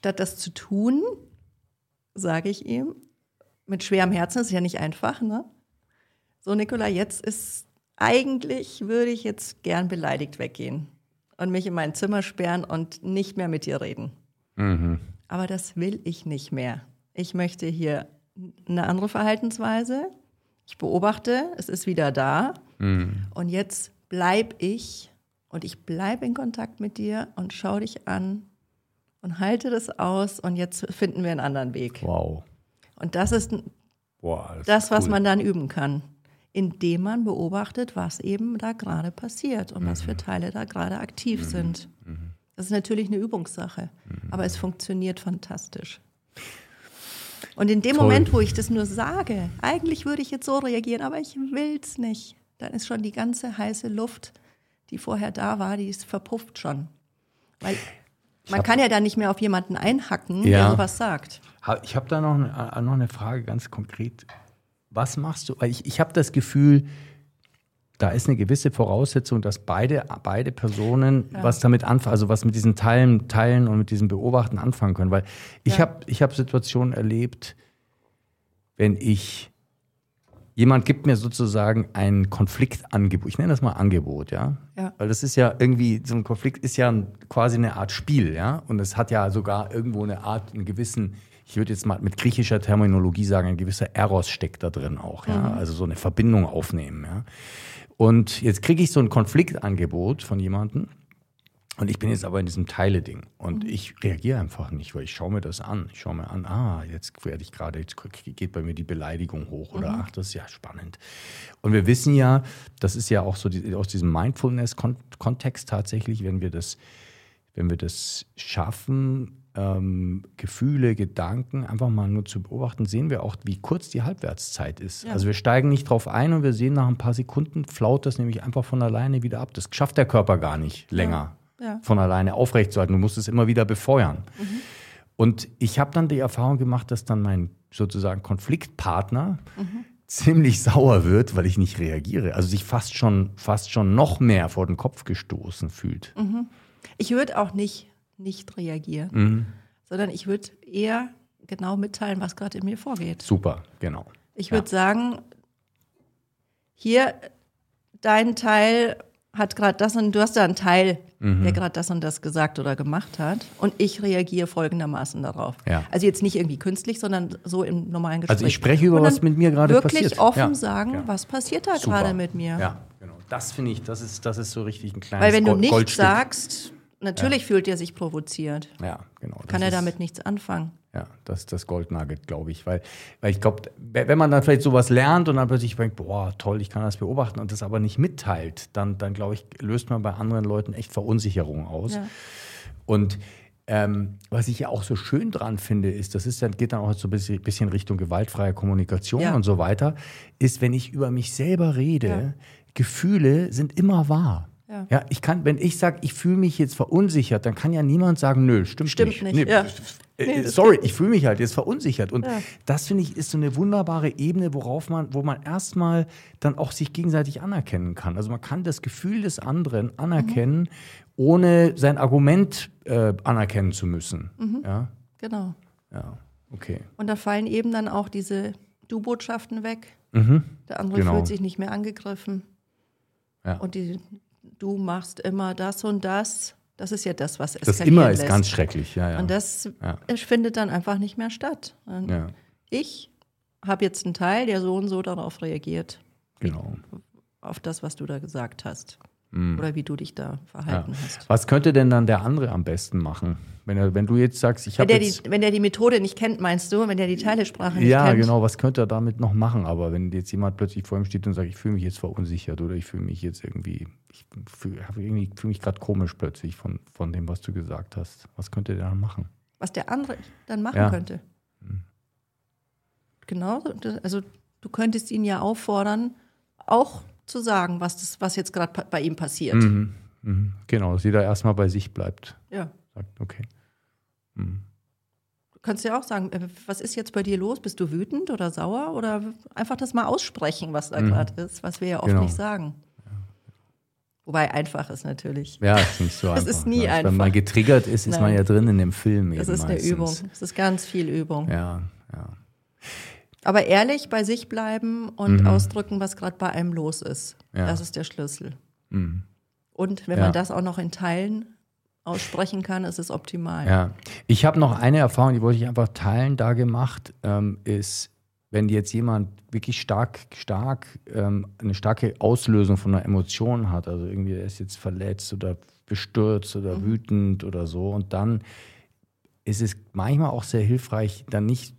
Statt das zu tun, sage ich ihm, mit schwerem Herzen, das ist ja nicht einfach, ne? So, Nikola, jetzt ist eigentlich, würde ich jetzt gern beleidigt weggehen und mich in mein Zimmer sperren und nicht mehr mit dir reden. Mhm. Aber das will ich nicht mehr. Ich möchte hier eine andere Verhaltensweise ich beobachte, es ist wieder da. Mhm. Und jetzt bleibe ich und ich bleibe in Kontakt mit dir und schaue dich an und halte das aus und jetzt finden wir einen anderen Weg. Wow. Und das ist Boah, das, das was cool. man dann üben kann, indem man beobachtet, was eben da gerade passiert und mhm. was für mhm. Teile da gerade aktiv mhm. sind. Mhm. Das ist natürlich eine Übungssache, mhm. aber es funktioniert fantastisch. Und in dem Toll. Moment, wo ich das nur sage, eigentlich würde ich jetzt so reagieren, aber ich will es nicht, dann ist schon die ganze heiße Luft, die vorher da war, die ist verpufft schon. Weil man kann ja dann nicht mehr auf jemanden einhacken, ja. der sowas sagt. Ich habe da noch eine, äh, noch eine Frage ganz konkret. Was machst du? Weil ich, ich habe das Gefühl, da ist eine gewisse Voraussetzung, dass beide, beide Personen ja. was damit anfangen, also was mit diesen Teilen, Teilen und mit diesem Beobachten anfangen können. Weil ich ja. habe ich hab Situationen erlebt, wenn ich jemand gibt mir sozusagen ein Konfliktangebot. Ich nenne das mal Angebot, ja? ja. Weil das ist ja irgendwie, so ein Konflikt ist ja quasi eine Art Spiel, ja. Und es hat ja sogar irgendwo eine Art, einen gewissen, ich würde jetzt mal mit griechischer Terminologie sagen, ein gewisser Eros steckt da drin auch, ja. Mhm. Also so eine Verbindung aufnehmen, ja. Und jetzt kriege ich so ein Konfliktangebot von jemandem. Und ich bin jetzt aber in diesem Teile-Ding. Und mhm. ich reagiere einfach nicht, weil ich schaue mir das an. Ich schaue mir an, ah, jetzt werde ich gerade, jetzt geht bei mir die Beleidigung hoch. Oder mhm. ach, das ist ja spannend. Und wir wissen ja, das ist ja auch so die, aus diesem Mindfulness-Kontext tatsächlich, wenn wir das, wenn wir das schaffen, ähm, Gefühle, Gedanken einfach mal nur zu beobachten, sehen wir auch, wie kurz die Halbwertszeit ist. Ja. Also wir steigen nicht drauf ein und wir sehen nach ein paar Sekunden flaut das nämlich einfach von alleine wieder ab. Das schafft der Körper gar nicht länger ja. Ja. von alleine aufrechtzuerhalten. Du musst es immer wieder befeuern. Mhm. Und ich habe dann die Erfahrung gemacht, dass dann mein sozusagen Konfliktpartner mhm. ziemlich sauer wird, weil ich nicht reagiere. Also sich fast schon, fast schon noch mehr vor den Kopf gestoßen fühlt. Mhm. Ich würde auch nicht nicht reagieren, mhm. sondern ich würde eher genau mitteilen, was gerade in mir vorgeht. Super, genau. Ich würde ja. sagen, hier dein Teil hat gerade das und du hast da einen Teil, mhm. der gerade das und das gesagt oder gemacht hat und ich reagiere folgendermaßen darauf. Ja. Also jetzt nicht irgendwie künstlich, sondern so im normalen Gespräch. Also ich spreche über was mit mir gerade passiert. Wirklich offen ja. sagen, ja. was passiert da gerade mit mir. Ja, genau. Das finde ich, das ist, das ist so richtig ein kleines Weil wenn du nichts sagst, Natürlich fühlt er sich provoziert. Ja, genau. Kann er damit nichts anfangen. Ja, das ist das Goldnugget, glaube ich. Weil, weil ich glaube, wenn man dann vielleicht sowas lernt und dann plötzlich denkt, boah, toll, ich kann das beobachten und das aber nicht mitteilt, dann, dann glaube ich, löst man bei anderen Leuten echt Verunsicherung aus. Ja. Und ähm, was ich ja auch so schön dran finde, ist, das ist dann, geht dann auch so ein bisschen Richtung gewaltfreie Kommunikation ja. und so weiter, ist, wenn ich über mich selber rede, ja. Gefühle sind immer wahr. Ja. ja, ich kann, wenn ich sage, ich fühle mich jetzt verunsichert, dann kann ja niemand sagen, nö, stimmt, stimmt nicht. nicht. Nee, ja. äh, sorry, ich fühle mich halt jetzt verunsichert. Und ja. das finde ich ist so eine wunderbare Ebene, worauf man, wo man erstmal dann auch sich gegenseitig anerkennen kann. Also man kann das Gefühl des anderen anerkennen, mhm. ohne sein Argument äh, anerkennen zu müssen. Mhm. Ja? Genau. Ja, okay. Und da fallen eben dann auch diese Du-Botschaften weg. Mhm. Der andere genau. fühlt sich nicht mehr angegriffen. Ja. Und die, du machst immer das und das. Das ist ja das, was es Das immer lässt. ist ganz schrecklich, ja, ja. Und das ja. findet dann einfach nicht mehr statt. Ja. Ich habe jetzt einen Teil, der so und so darauf reagiert. Genau. Auf das, was du da gesagt hast. Mhm. Oder wie du dich da verhalten ja. hast. Was könnte denn dann der andere am besten machen? Wenn, er, wenn du jetzt sagst, ich habe. Wenn, wenn der die Methode nicht kennt, meinst du? Wenn der die Teilesprache nicht ja, kennt? Ja, genau. Was könnte er damit noch machen? Aber wenn jetzt jemand plötzlich vor ihm steht und sagt, ich fühle mich jetzt verunsichert oder ich fühle mich jetzt irgendwie, ich fühle fühl mich gerade komisch plötzlich von, von dem, was du gesagt hast. Was könnte der dann machen? Was der andere dann machen ja. könnte? Mhm. Genau. Also du könntest ihn ja auffordern, auch zu sagen, was, das, was jetzt gerade bei ihm passiert. Mhm. Mhm. Genau, dass jeder erstmal bei sich bleibt. Ja. Sagt, okay. Mhm. Du kannst ja auch sagen, äh, was ist jetzt bei dir los? Bist du wütend oder sauer? Oder einfach das mal aussprechen, was da mhm. gerade ist, was wir ja oft genau. nicht sagen. Wobei einfach ist natürlich. Ja, ist nicht so einfach. Es ist nie ja, einfach. Wenn man getriggert ist, ist Nein. man ja drin in dem Film. Das ist meistens. eine Übung. Es ist ganz viel Übung. Ja, ja. Aber ehrlich bei sich bleiben und mhm. ausdrücken, was gerade bei einem los ist. Ja. Das ist der Schlüssel. Mhm. Und wenn ja. man das auch noch in Teilen aussprechen kann, ist es optimal. Ja, ich habe noch eine Erfahrung, die wollte ich einfach teilen, da gemacht, ähm, ist, wenn jetzt jemand wirklich stark, stark, ähm, eine starke Auslösung von einer Emotion hat, also irgendwie er ist jetzt verletzt oder bestürzt oder mhm. wütend oder so, und dann ist es manchmal auch sehr hilfreich, dann nicht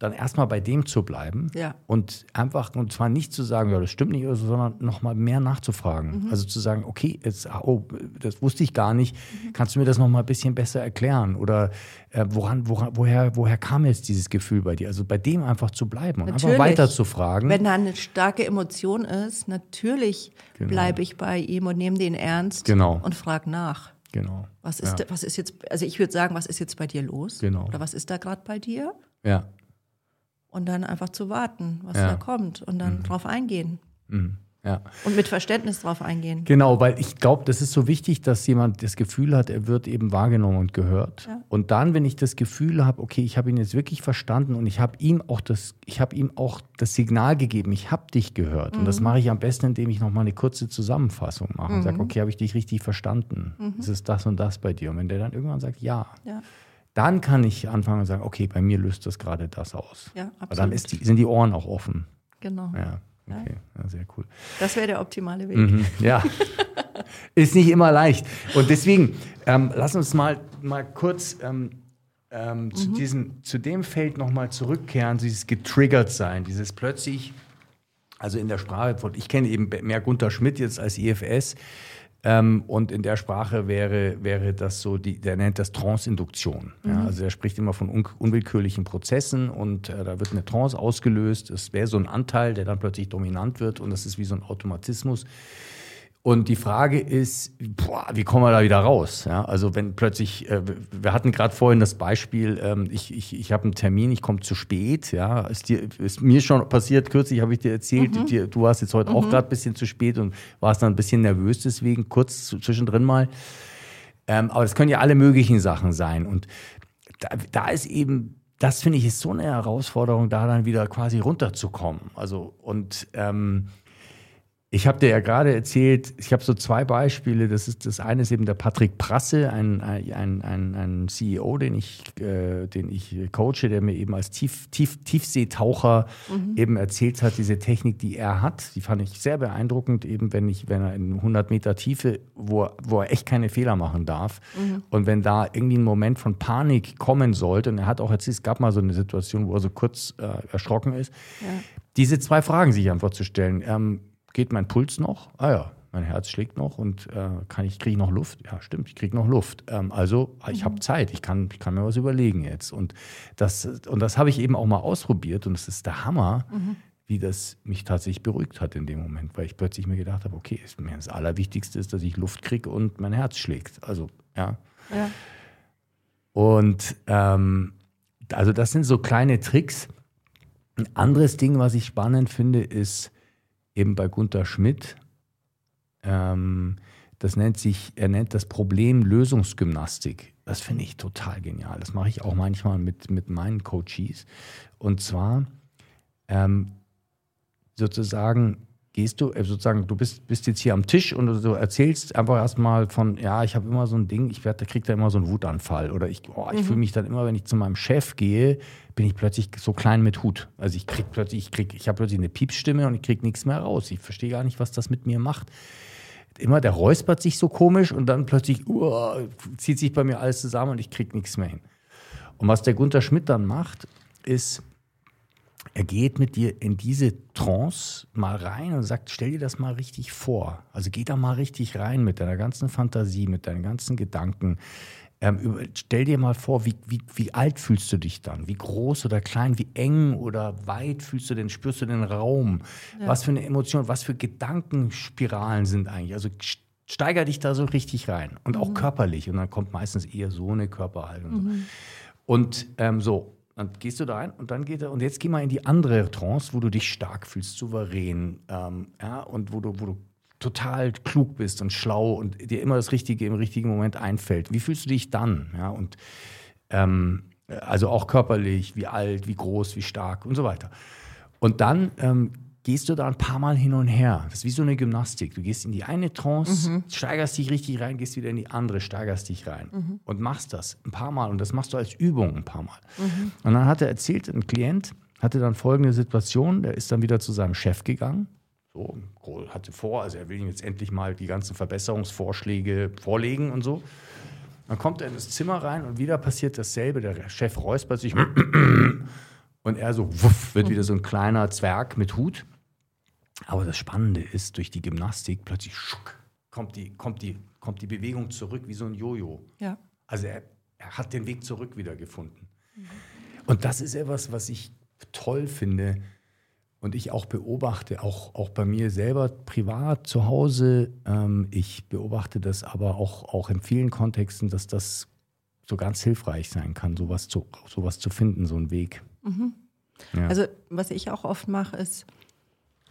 dann erstmal bei dem zu bleiben ja. und einfach, und zwar nicht zu sagen, ja, das stimmt nicht, sondern nochmal mehr nachzufragen. Mhm. Also zu sagen, okay, jetzt, oh, das wusste ich gar nicht, mhm. kannst du mir das nochmal ein bisschen besser erklären? Oder äh, woran, woran, woher, woher kam jetzt dieses Gefühl bei dir? Also bei dem einfach zu bleiben und natürlich. einfach weiter zu fragen. Wenn da eine starke Emotion ist, natürlich genau. bleibe ich bei ihm und nehme den ernst genau. und frage nach. Genau. Was ist, ja. was ist jetzt, also ich würde sagen, was ist jetzt bei dir los? Genau. Oder was ist da gerade bei dir? Ja und dann einfach zu warten, was ja. da kommt und dann mhm. drauf eingehen. Mhm. Ja. Und mit Verständnis drauf eingehen. Genau, weil ich glaube, das ist so wichtig, dass jemand das Gefühl hat, er wird eben wahrgenommen und gehört. Ja. Und dann, wenn ich das Gefühl habe, okay, ich habe ihn jetzt wirklich verstanden und ich habe ihm auch das, ich habe ihm auch das Signal gegeben, ich habe dich gehört. Mhm. Und das mhm. mache ich am besten, indem ich nochmal eine kurze Zusammenfassung mache mhm. und sage, okay, habe ich dich richtig verstanden? Mhm. Es ist das und das bei dir. Und wenn der dann irgendwann sagt, ja. ja dann kann ich anfangen und sagen, okay, bei mir löst das gerade das aus. Ja, absolut. Aber dann die, sind die Ohren auch offen. Genau. Ja, okay, ja. sehr cool. Das wäre der optimale Weg. Mhm, ja, ist nicht immer leicht. Und deswegen, ähm, lass uns mal, mal kurz ähm, ähm, mhm. zu, diesem, zu dem Feld nochmal zurückkehren, dieses getriggert sein, dieses plötzlich, also in der Sprache, ich kenne eben mehr Gunther Schmidt jetzt als IFS, ähm, und in der Sprache wäre, wäre das so, die, der nennt das Trance-Induktion. Mhm. Ja, also er spricht immer von un unwillkürlichen Prozessen und äh, da wird eine Trance ausgelöst. Es wäre so ein Anteil, der dann plötzlich dominant wird und das ist wie so ein Automatismus. Und die Frage ist, boah, wie kommen wir da wieder raus? Ja, also wenn plötzlich, äh, wir hatten gerade vorhin das Beispiel, ähm, ich, ich, ich habe einen Termin, ich komme zu spät. Ja, ist, dir, ist mir schon passiert, kürzlich habe ich dir erzählt, mhm. dir, du warst jetzt heute mhm. auch gerade ein bisschen zu spät und warst dann ein bisschen nervös deswegen, kurz zwischendrin mal. Ähm, aber das können ja alle möglichen Sachen sein. Und da, da ist eben das finde ich ist so eine Herausforderung, da dann wieder quasi runterzukommen. Also und ähm, ich habe dir ja gerade erzählt, ich habe so zwei Beispiele. Das ist das eine ist eben der Patrick Prasse, ein, ein, ein, ein CEO, den ich, äh, den ich coache, der mir eben als Tief, Tief, Tiefseetaucher mhm. eben erzählt hat, diese Technik, die er hat. Die fand ich sehr beeindruckend, eben wenn ich, wenn er in 100 Meter Tiefe, wo, wo er echt keine Fehler machen darf. Mhm. Und wenn da irgendwie ein Moment von Panik kommen sollte, und er hat auch erzählt, es gab mal so eine Situation, wo er so kurz äh, erschrocken ist, ja. diese zwei Fragen sich einfach zu stellen. Ähm, geht mein Puls noch? Ah ja, mein Herz schlägt noch und äh, kann ich kriege noch Luft? Ja, stimmt, ich kriege noch Luft. Ähm, also ich habe mhm. Zeit, ich kann, ich kann mir was überlegen jetzt. Und das, und das habe ich eben auch mal ausprobiert und es ist der Hammer, mhm. wie das mich tatsächlich beruhigt hat in dem Moment, weil ich plötzlich mir gedacht habe, okay, das Allerwichtigste ist, dass ich Luft kriege und mein Herz schlägt. Also, ja. ja. Und ähm, also das sind so kleine Tricks. Ein anderes Ding, was ich spannend finde, ist eben bei Gunther Schmidt. Ähm, das nennt sich, er nennt das Problem Lösungsgymnastik. Das finde ich total genial. Das mache ich auch manchmal mit, mit meinen Coaches. Und zwar ähm, sozusagen gehst du, äh, sozusagen, du bist, bist jetzt hier am Tisch und du erzählst einfach erstmal von, ja, ich habe immer so ein Ding, ich werde, krieg da immer so einen Wutanfall. Oder ich, oh, ich mhm. fühle mich dann immer, wenn ich zu meinem Chef gehe, bin ich plötzlich so klein mit Hut. Also ich krieg plötzlich, ich krieg, ich habe plötzlich eine Piepsstimme und ich krieg nichts mehr raus. Ich verstehe gar nicht, was das mit mir macht. Immer, der räuspert sich so komisch und dann plötzlich uh, zieht sich bei mir alles zusammen und ich krieg nichts mehr hin. Und was der Gunther Schmidt dann macht, ist, er geht mit dir in diese Trance mal rein und sagt, stell dir das mal richtig vor. Also geh da mal richtig rein mit deiner ganzen Fantasie, mit deinen ganzen Gedanken. Ähm, stell dir mal vor, wie, wie, wie alt fühlst du dich dann? Wie groß oder klein, wie eng oder weit fühlst du denn, spürst du den Raum? Ja. Was für eine Emotion, was für Gedankenspiralen sind eigentlich? Also steiger dich da so richtig rein und auch mhm. körperlich. Und dann kommt meistens eher so eine Körperhaltung. Mhm. Und ähm, so, dann gehst du da rein und dann geht er, und jetzt geh mal in die andere Trance, wo du dich stark fühlst, souverän, ähm, ja, und wo du, wo du total klug bist und schlau und dir immer das Richtige im richtigen Moment einfällt. Wie fühlst du dich dann? Ja, und ähm, also auch körperlich, wie alt, wie groß, wie stark und so weiter. Und dann ähm, gehst du da ein paar Mal hin und her. Das ist wie so eine Gymnastik. Du gehst in die eine Trance, mhm. steigerst dich richtig rein, gehst wieder in die andere, steigerst dich rein mhm. und machst das ein paar Mal. Und das machst du als Übung ein paar Mal. Mhm. Und dann hat er erzählt, ein Klient hatte dann folgende Situation, der ist dann wieder zu seinem Chef gegangen. So, hatte vor, also er will ihm jetzt endlich mal die ganzen Verbesserungsvorschläge vorlegen und so. Dann kommt er in das Zimmer rein und wieder passiert dasselbe. Der Chef räuspert sich und er so wuff, wird wieder so ein kleiner Zwerg mit Hut. Aber das Spannende ist, durch die Gymnastik plötzlich schuck, kommt, die, kommt, die, kommt die Bewegung zurück wie so ein Jojo. Ja. Also er, er hat den Weg zurück wieder gefunden. Mhm. Und das ist etwas, was ich toll finde und ich auch beobachte, auch, auch bei mir selber privat zu Hause. Ähm, ich beobachte das aber auch, auch in vielen Kontexten, dass das so ganz hilfreich sein kann, sowas zu, sowas zu finden, so ein Weg. Mhm. Ja. Also was ich auch oft mache, ist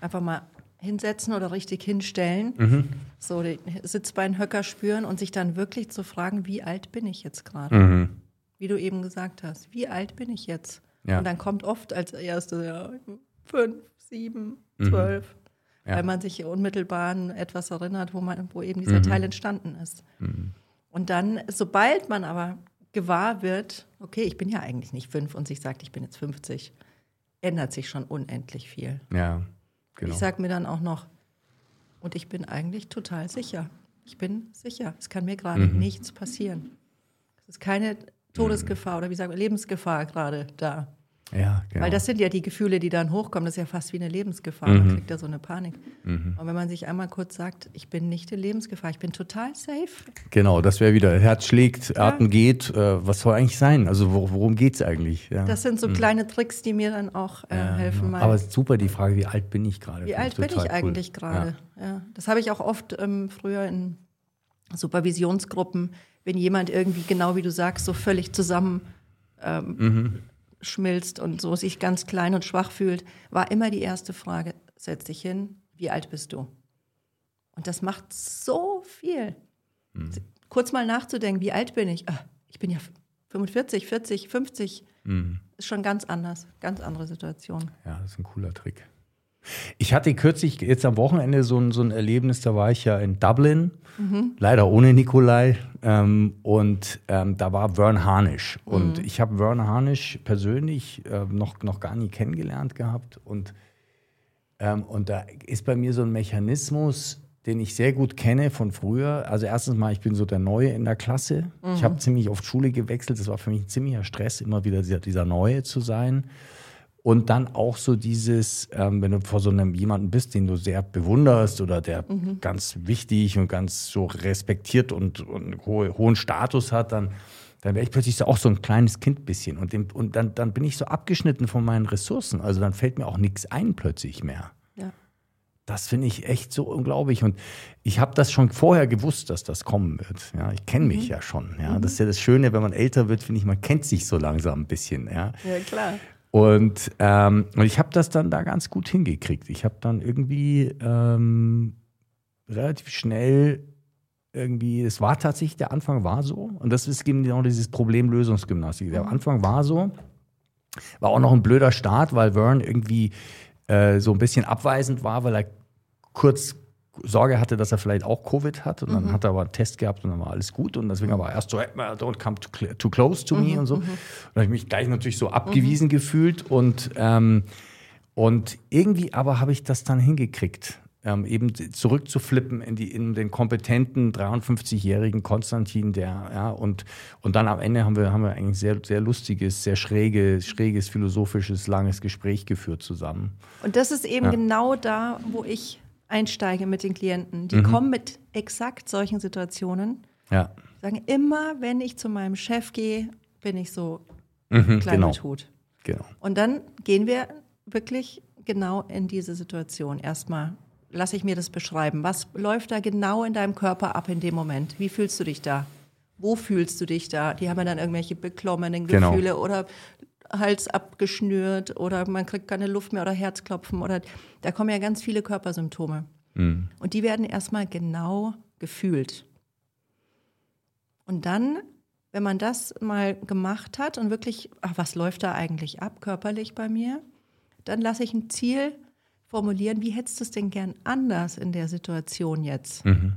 einfach mal hinsetzen oder richtig hinstellen, mhm. so den Sitzbeinhöcker spüren und sich dann wirklich zu fragen, wie alt bin ich jetzt gerade? Mhm. Wie du eben gesagt hast, wie alt bin ich jetzt? Ja. Und dann kommt oft als erstes, ja, fünf, sieben, mhm. zwölf, mhm. ja. weil man sich unmittelbar an etwas erinnert, wo, man, wo eben dieser mhm. Teil entstanden ist. Mhm. Und dann, sobald man aber gewahr wird, okay, ich bin ja eigentlich nicht fünf und sich sagt, ich bin jetzt 50, ändert sich schon unendlich viel. Ja, genau. Ich sage mir dann auch noch, und ich bin eigentlich total sicher. Ich bin sicher. Es kann mir gerade mhm. nichts passieren. Es ist keine Todesgefahr oder wie sagen wir, Lebensgefahr gerade da. Ja, genau. Weil das sind ja die Gefühle, die dann hochkommen. Das ist ja fast wie eine Lebensgefahr. Mhm. Man kriegt ja so eine Panik. Mhm. Und wenn man sich einmal kurz sagt, ich bin nicht in Lebensgefahr, ich bin total safe. Genau, das wäre wieder, Herz schlägt, ja. Atem geht. Äh, was soll eigentlich sein? Also worum geht es eigentlich? Ja. Das sind so mhm. kleine Tricks, die mir dann auch äh, ja, helfen. Genau. Aber super die Frage, wie alt bin ich gerade? Wie alt bin ich cool. eigentlich gerade? Ja. Das habe ich auch oft ähm, früher in Supervisionsgruppen, wenn jemand irgendwie, genau wie du sagst, so völlig zusammen ähm, mhm schmilzt und so sich ganz klein und schwach fühlt, war immer die erste Frage, setz dich hin, wie alt bist du? Und das macht so viel. Mhm. Kurz mal nachzudenken, wie alt bin ich? Ah, ich bin ja 45, 40, 50. Mhm. Ist schon ganz anders, ganz andere Situation. Ja, das ist ein cooler Trick. Ich hatte kürzlich jetzt am Wochenende so ein, so ein Erlebnis, da war ich ja in Dublin, mhm. leider ohne Nikolai. Ähm, und ähm, da war Vern Harnisch. Mhm. Und ich habe Vern Harnisch persönlich äh, noch, noch gar nie kennengelernt gehabt. Und, ähm, und da ist bei mir so ein Mechanismus, den ich sehr gut kenne von früher. Also erstens mal, ich bin so der Neue in der Klasse. Mhm. Ich habe ziemlich oft Schule gewechselt. Das war für mich ein ziemlicher Stress, immer wieder dieser, dieser Neue zu sein. Und dann auch so dieses, ähm, wenn du vor so einem jemanden bist, den du sehr bewunderst oder der mhm. ganz wichtig und ganz so respektiert und, und hohe, hohen Status hat, dann dann wäre ich plötzlich so auch so ein kleines Kind bisschen. Und, dem, und dann, dann bin ich so abgeschnitten von meinen Ressourcen. Also dann fällt mir auch nichts ein plötzlich mehr. Ja. Das finde ich echt so unglaublich. Und ich habe das schon vorher gewusst, dass das kommen wird. Ja, ich kenne mich mhm. ja schon. Ja, mhm. das ist ja das Schöne, wenn man älter wird, finde ich, man kennt sich so langsam ein bisschen. Ja, ja klar. Und, ähm, und ich habe das dann da ganz gut hingekriegt. Ich habe dann irgendwie ähm, relativ schnell irgendwie, es war tatsächlich, der Anfang war so. Und das ist genau dieses Problemlösungsgymnastik. Der mhm. Anfang war so. War auch noch ein blöder Start, weil Vern irgendwie äh, so ein bisschen abweisend war, weil er kurz Sorge hatte, dass er vielleicht auch Covid hat. Und dann mhm. hat er aber einen Test gehabt und dann war alles gut. Und deswegen aber erst so, don't come too, close to me mhm, und so. Mhm. Und habe ich mich gleich natürlich so abgewiesen mhm. gefühlt. Und, ähm, und irgendwie aber habe ich das dann hingekriegt. Ähm, eben zurückzuflippen in, die, in den kompetenten 53-jährigen Konstantin, der, ja, und, und dann am Ende haben wir, haben wir eigentlich sehr, sehr lustiges, sehr schräges, schräges, philosophisches, langes Gespräch geführt zusammen. Und das ist eben ja. genau da, wo ich einsteige mit den Klienten. Die mhm. kommen mit exakt solchen Situationen. Ja. Sagen immer, wenn ich zu meinem Chef gehe, bin ich so mhm, klein genau. tot. Genau. Und dann gehen wir wirklich genau in diese Situation. Erstmal lasse ich mir das beschreiben. Was läuft da genau in deinem Körper ab in dem Moment? Wie fühlst du dich da? Wo fühlst du dich da? Die haben ja dann irgendwelche beklommenen genau. Gefühle genau. oder Hals abgeschnürt oder man kriegt keine Luft mehr oder Herzklopfen oder da kommen ja ganz viele Körpersymptome. Mhm. Und die werden erstmal genau gefühlt. Und dann, wenn man das mal gemacht hat und wirklich, ach, was läuft da eigentlich ab körperlich bei mir, dann lasse ich ein Ziel formulieren, wie hättest du es denn gern anders in der Situation jetzt? Mhm.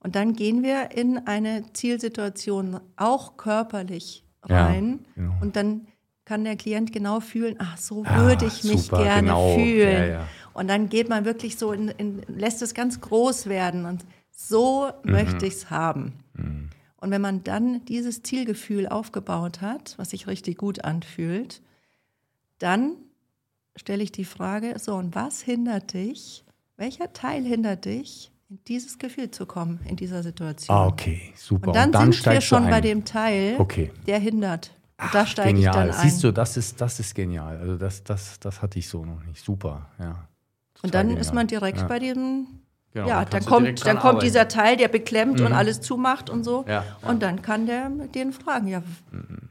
Und dann gehen wir in eine Zielsituation auch körperlich rein ja, genau. und dann kann der Klient genau fühlen, ach, so ah, würde ich mich super, gerne genau. fühlen. Ja, ja. Und dann geht man wirklich so in, in, lässt es ganz groß werden und so mhm. möchte ich es haben. Mhm. Und wenn man dann dieses Zielgefühl aufgebaut hat, was sich richtig gut anfühlt, dann stelle ich die Frage, so, und was hindert dich, welcher Teil hindert dich, in dieses Gefühl zu kommen, in dieser Situation? Ah, okay, super. Und dann, und dann sind wir schon bei dem Teil, okay. der hindert. Ach, da steige ich dann ein. Siehst du, das ist, das ist genial. Also das, das, das hatte ich so noch nicht. Super, ja. Und dann genial. ist man direkt ja. bei diesem Genau, ja, dann, dann kommt, dann kommt dieser Teil, der beklemmt mhm. und alles zumacht und so. Ja, ja. Und dann kann der denen fragen, ja. Mhm.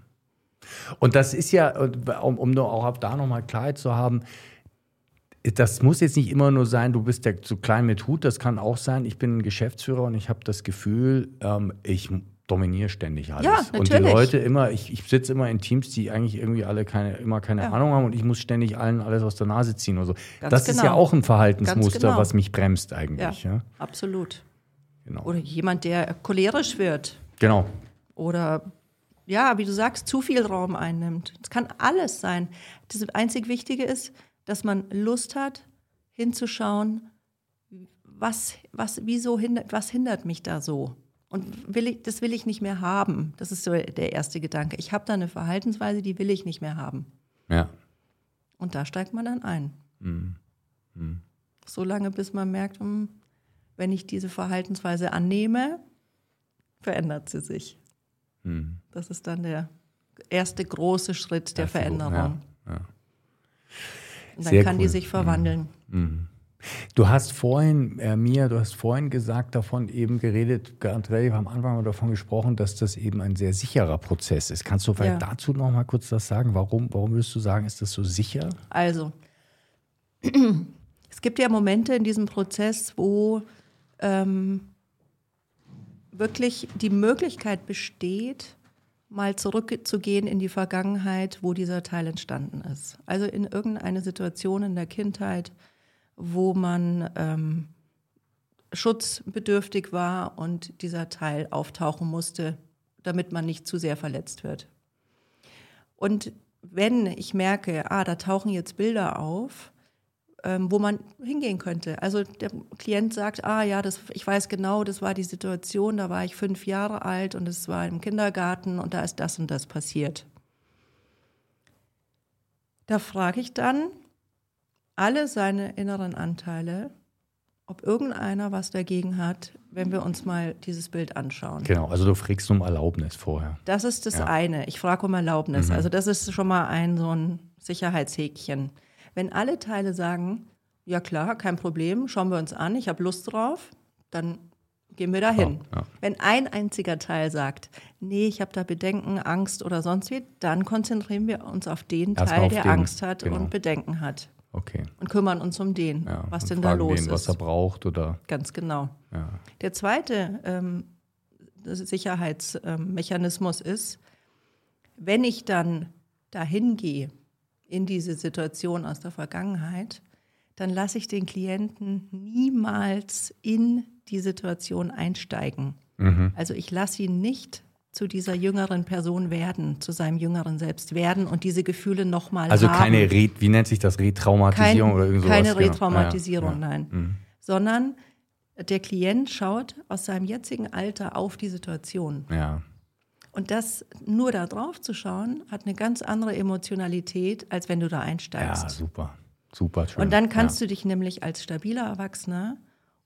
Und das ist ja, um, um auch da nochmal Klarheit zu haben, das muss jetzt nicht immer nur sein, du bist der zu klein mit Hut, das kann auch sein, ich bin ein Geschäftsführer und ich habe das Gefühl, ähm, ich dominiere ständig alles. Ja, natürlich. Und die Leute immer, ich, ich sitze immer in Teams, die eigentlich irgendwie alle keine, immer keine ja. Ahnung haben und ich muss ständig allen alles aus der Nase ziehen oder so. Ganz das genau. ist ja genau. auch ein Verhaltensmuster, genau. was mich bremst eigentlich. Ja, ja. absolut. Genau. Oder jemand, der cholerisch wird. Genau. Oder ja, wie du sagst, zu viel Raum einnimmt. Es kann alles sein. Das einzig Wichtige ist, dass man Lust hat, hinzuschauen, was, was, wieso hindert, was hindert mich da so? Und will ich, das will ich nicht mehr haben. Das ist so der erste Gedanke. Ich habe da eine Verhaltensweise, die will ich nicht mehr haben. Ja. Und da steigt man dann ein. Mhm. Mhm. So lange, bis man merkt, hm, wenn ich diese Verhaltensweise annehme, verändert sie sich. Mhm. Das ist dann der erste große Schritt der Veränderung. Ja, ja. Und dann Sehr kann cool. die sich verwandeln. Mhm. Du hast vorhin, äh, Mia, du hast vorhin gesagt, davon eben geredet, relativ am Anfang davon gesprochen, dass das eben ein sehr sicherer Prozess ist. Kannst du vielleicht ja. dazu noch mal kurz was sagen? Warum, warum würdest du sagen, ist das so sicher? Also, es gibt ja Momente in diesem Prozess, wo ähm, wirklich die Möglichkeit besteht, mal zurückzugehen in die Vergangenheit, wo dieser Teil entstanden ist. Also in irgendeine Situation in der Kindheit, wo man ähm, schutzbedürftig war und dieser Teil auftauchen musste, damit man nicht zu sehr verletzt wird. Und wenn ich merke, ah, da tauchen jetzt Bilder auf, ähm, wo man hingehen könnte. Also der Klient sagt, ah ja, das, ich weiß genau, das war die Situation, da war ich fünf Jahre alt und es war im Kindergarten und da ist das und das passiert. Da frage ich dann, alle seine inneren Anteile, ob irgendeiner was dagegen hat, wenn wir uns mal dieses Bild anschauen. Genau, also du fragst um Erlaubnis vorher. Das ist das Ja. eine. Ich frage um Erlaubnis. Also das ist schon mal ein so ein Sicherheitshäkchen. Wenn alle Teile sagen, ja klar, kein Problem, schauen wir uns an, ich habe Lust drauf, dann gehen wir dahin. Ja, ja. Wenn ein einziger Teil sagt, nee, ich habe da Bedenken, Angst oder sonst wie, dann konzentrieren wir uns auf den Erstmal Teil, auf der den, Angst hat genau. und Bedenken hat Okay. und kümmern uns um den, Ja. was denn da los den, was ist. er braucht oder Ganz genau. ja. Der zweite ähm, Sicherheitsmechanismus ist, wenn ich dann dahin gehe in diese Situation aus der Vergangenheit, dann lasse ich den Klienten niemals in die Situation einsteigen. Mhm. Also ich lasse ihn nicht zu dieser jüngeren Person werden, zu seinem jüngeren Selbst werden und diese Gefühle nochmal Also haben. keine Re wie nennt sich das Retraumatisierung Kein, oder irgend sowas? keine genau. Retraumatisierung, Ja, ja. nein. Mhm. Sondern der Klient schaut aus seinem jetzigen Alter auf die Situation. Ja. Und das nur da drauf zu schauen, hat eine ganz andere Emotionalität, als wenn du da ja, einsteigst. super. Super schön. Und dann kannst ja. du dich nämlich als stabiler Erwachsener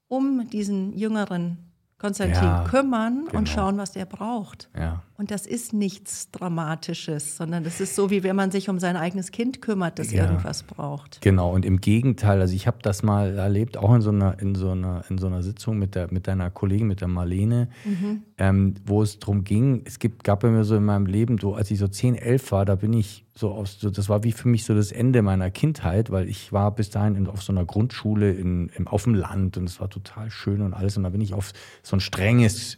um diesen jüngeren Konstantin Ja, kümmern genau. und schauen, was er braucht. Ja. Und das ist nichts Dramatisches, sondern das ist so, wie wenn man sich um sein eigenes Kind kümmert, das Ja. irgendwas braucht. Genau, und im Gegenteil, also ich habe das mal erlebt, auch in so einer, in so einer, in so einer Sitzung mit, der, mit deiner Kollegin, mit der Marlene, Mhm. ähm, wo es darum ging, es gibt, gab bei mir so in meinem Leben, so als ich so 10, 11 war, da bin ich so aus, so, das war wie für mich so das Ende meiner Kindheit, weil ich war bis dahin in, auf so einer Grundschule in, im, auf dem Land und es war total schön und alles und da bin ich auf so ein strenges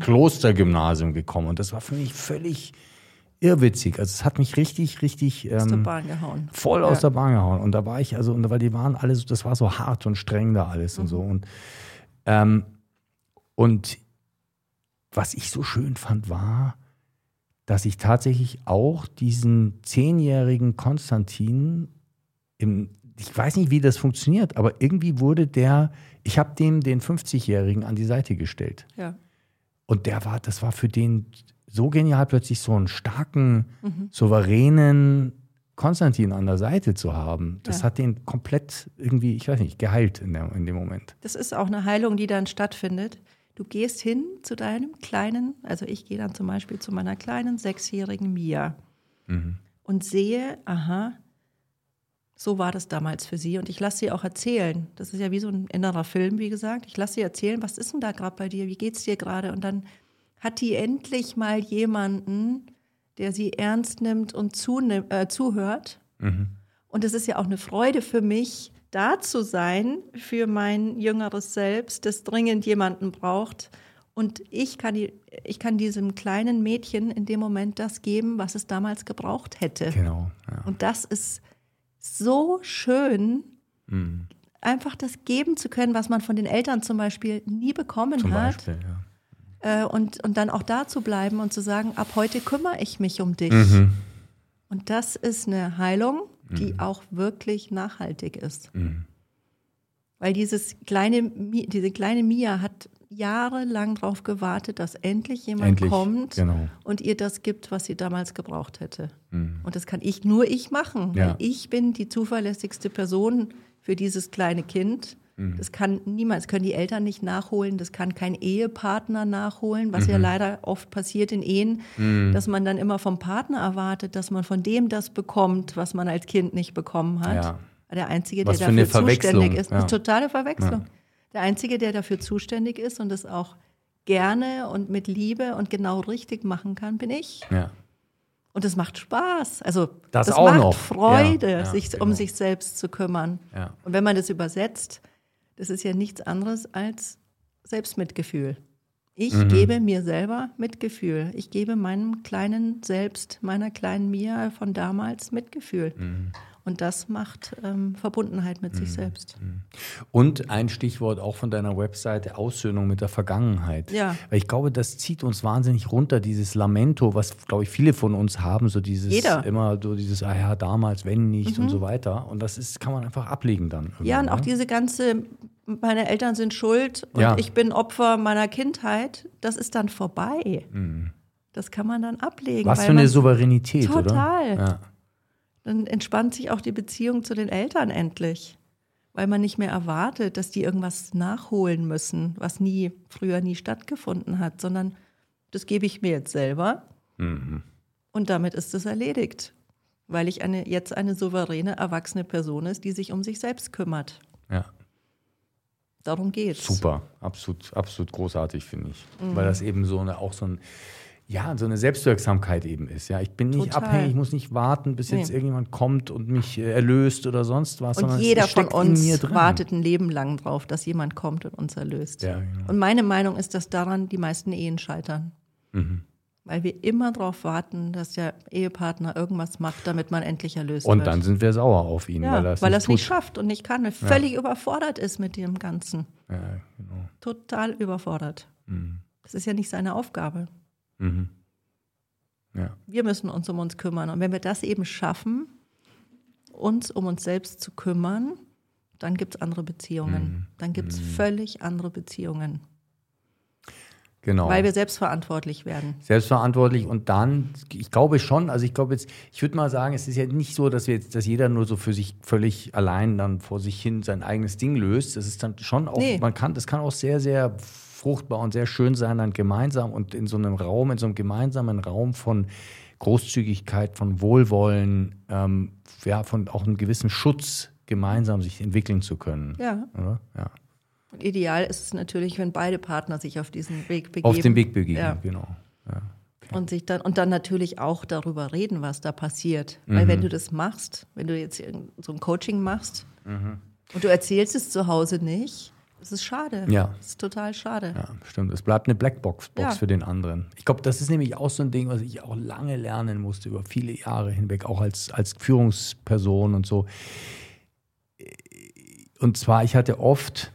Klostergymnasium gekommen und das war für mich völlig irrwitzig. Also es hat mich richtig, richtig Aus der ähm, Bahn gehauen. voll Ja. aus der Bahn gehauen. Und da war ich, also, und weil die waren alle, so- das war so hart und streng da alles und so. Und, ähm, und was ich so schön fand, war, dass ich tatsächlich auch diesen zehnjährigen Konstantin im, ich weiß nicht, wie das funktioniert, aber irgendwie wurde der, ich habe dem den 50-Jährigen an die Seite gestellt. Ja. Und der war, das war für den so genial, plötzlich so einen starken, Mhm. souveränen Konstantin an der Seite zu haben. Das Ja. hat den komplett irgendwie, ich weiß nicht, geheilt in, der, in dem Moment. Das ist auch eine Heilung, die dann stattfindet. Du gehst hin zu deinem kleinen, also ich gehe dann zum Beispiel zu meiner kleinen sechsjährigen Mia und sehe, aha, so war das damals für sie. Und ich lasse sie auch erzählen. Das ist ja wie so ein innerer Film, wie gesagt. Ich lasse sie erzählen, was ist denn da gerade bei dir? Wie geht's dir gerade? Und dann hat die endlich mal jemanden, der sie ernst nimmt und äh, zuhört. Und es ist ja auch eine Freude für mich, da zu sein für mein jüngeres Selbst, das dringend jemanden braucht. Und ich kann, die, ich kann diesem kleinen Mädchen in dem Moment das geben, was es damals gebraucht hätte. Genau. Ja. Und das ist so schön, Mhm. einfach das geben zu können, was man von den Eltern zum Beispiel nie bekommen Zum hat. Beispiel, ja. Äh, und, und dann auch da zu bleiben und zu sagen, ab heute kümmere ich mich um dich. Mhm. Und das ist eine Heilung, die auch wirklich nachhaltig ist. Mhm. Weil dieses kleine, diese kleine Mia hat jahrelang darauf gewartet, dass endlich jemand Endlich, kommt genau. und ihr das gibt, was sie damals gebraucht hätte. Mhm. Und das kann ich nur ich machen, Ja. weil ich bin die zuverlässigste Person für dieses kleine Kind. Mhm. Das kann niemals, das können die Eltern nicht nachholen, das kann kein Ehepartner nachholen, was Mhm. ja leider oft passiert in Ehen, dass man dann immer vom Partner erwartet, dass man von dem das bekommt, was man als Kind nicht bekommen hat. Ja. Der Einzige, Was der dafür zuständig ist, ja. eine totale Verwechslung. Ja. Der Einzige, der dafür zuständig ist und das auch gerne und mit Liebe und genau richtig machen kann, bin ich. Ja. Und es macht Spaß. Also Das das, auch macht noch. Freude, Ja, ja, sich genau. um sich selbst zu kümmern. Ja. Und wenn man das übersetzt, das ist ja nichts anderes als Selbstmitgefühl. Ich Mhm. gebe mir selber Mitgefühl. Ich gebe meinem kleinen Selbst, meiner kleinen Mia von damals Mitgefühl. Mhm. Und das macht ähm, Verbundenheit mit sich selbst. Und ein Stichwort auch von deiner Webseite, Aussöhnung mit der Vergangenheit. Ja. Weil ich glaube, das zieht uns wahnsinnig runter, dieses Lamento, was, glaube ich, viele von uns haben, so dieses Jeder. Mhm. immer so dieses, ah ja, damals, wenn nicht und so weiter. Und das ist, kann man einfach ablegen dann. Ja, und auch ne? diese ganze, meine Eltern sind schuld und Ja. ich bin Opfer meiner Kindheit, das ist dann vorbei. Das kann man dann ablegen. Mhm. Was für eine Souveränität, Total. oder? Ja. Dann entspannt sich auch die Beziehung zu den Eltern endlich. weil man nicht mehr erwartet, dass die irgendwas nachholen müssen, was nie früher nie stattgefunden hat, sondern das gebe ich mir jetzt selber mhm. und damit ist es erledigt, weil ich eine, jetzt eine souveräne, erwachsene Person ist, die sich um sich selbst kümmert. Ja. Darum geht's. Super, absolut, absolut großartig, finde ich. Mhm. Weil das eben so eine, auch so ein, ja, so eine Selbstwirksamkeit eben ist. Ja, ich bin nicht Total. abhängig, ich muss nicht warten, bis nee. jetzt irgendjemand kommt und mich äh, erlöst oder sonst was. Und jeder von uns wartet ein Leben lang drauf, dass jemand kommt und uns erlöst. Ja, genau. Und meine Meinung ist, dass daran die meisten Ehen scheitern. Mhm. Weil wir immer darauf warten, dass der Ehepartner irgendwas macht, damit man endlich erlöst und wird. Und dann sind wir sauer auf ihn, ja, weil er es weil nicht, nicht, schafft und nicht kann, völlig ja. überfordert ist mit dem Ganzen. Ja, genau. Total überfordert. Mhm. Das ist ja nicht seine Aufgabe. Mhm. Ja. Wir müssen uns um uns kümmern. Und wenn wir das eben schaffen, uns um uns selbst zu kümmern, dann gibt es andere Beziehungen. Mhm. Dann gibt es mhm. völlig andere Beziehungen. Genau. Weil wir selbstverantwortlich werden. Selbstverantwortlich und dann, ich glaube schon, also ich glaube jetzt, ich würde mal sagen, es ist ja nicht so, dass wir jetzt, dass jeder nur so für sich völlig allein dann vor sich hin sein eigenes Ding löst. Das ist dann schon auch, nee. man kann, das kann auch sehr, sehr fruchtbar und sehr schön sein, dann gemeinsam und in so einem Raum, in so einem gemeinsamen Raum von Großzügigkeit, von Wohlwollen, ähm, ja, von auch einem gewissen Schutz gemeinsam sich entwickeln zu können. Ja. Oder? Ja. Und ideal ist es natürlich, wenn beide Partner sich auf diesen Weg begeben. Auf den Weg begeben, ja. genau. Ja. Okay. Und sich dann und dann natürlich auch darüber reden, was da passiert. Mhm. Weil wenn du das machst, wenn du jetzt so ein Coaching machst mhm. und du erzählst es zu Hause nicht, das ist schade. Ja. Das ist total schade. Ja, stimmt. Es bleibt eine Blackbox Box ja. für den anderen. Ich glaube, das ist nämlich auch so ein Ding, was ich auch lange lernen musste, über viele Jahre hinweg, auch als, als Führungsperson und so. Und zwar, ich hatte oft,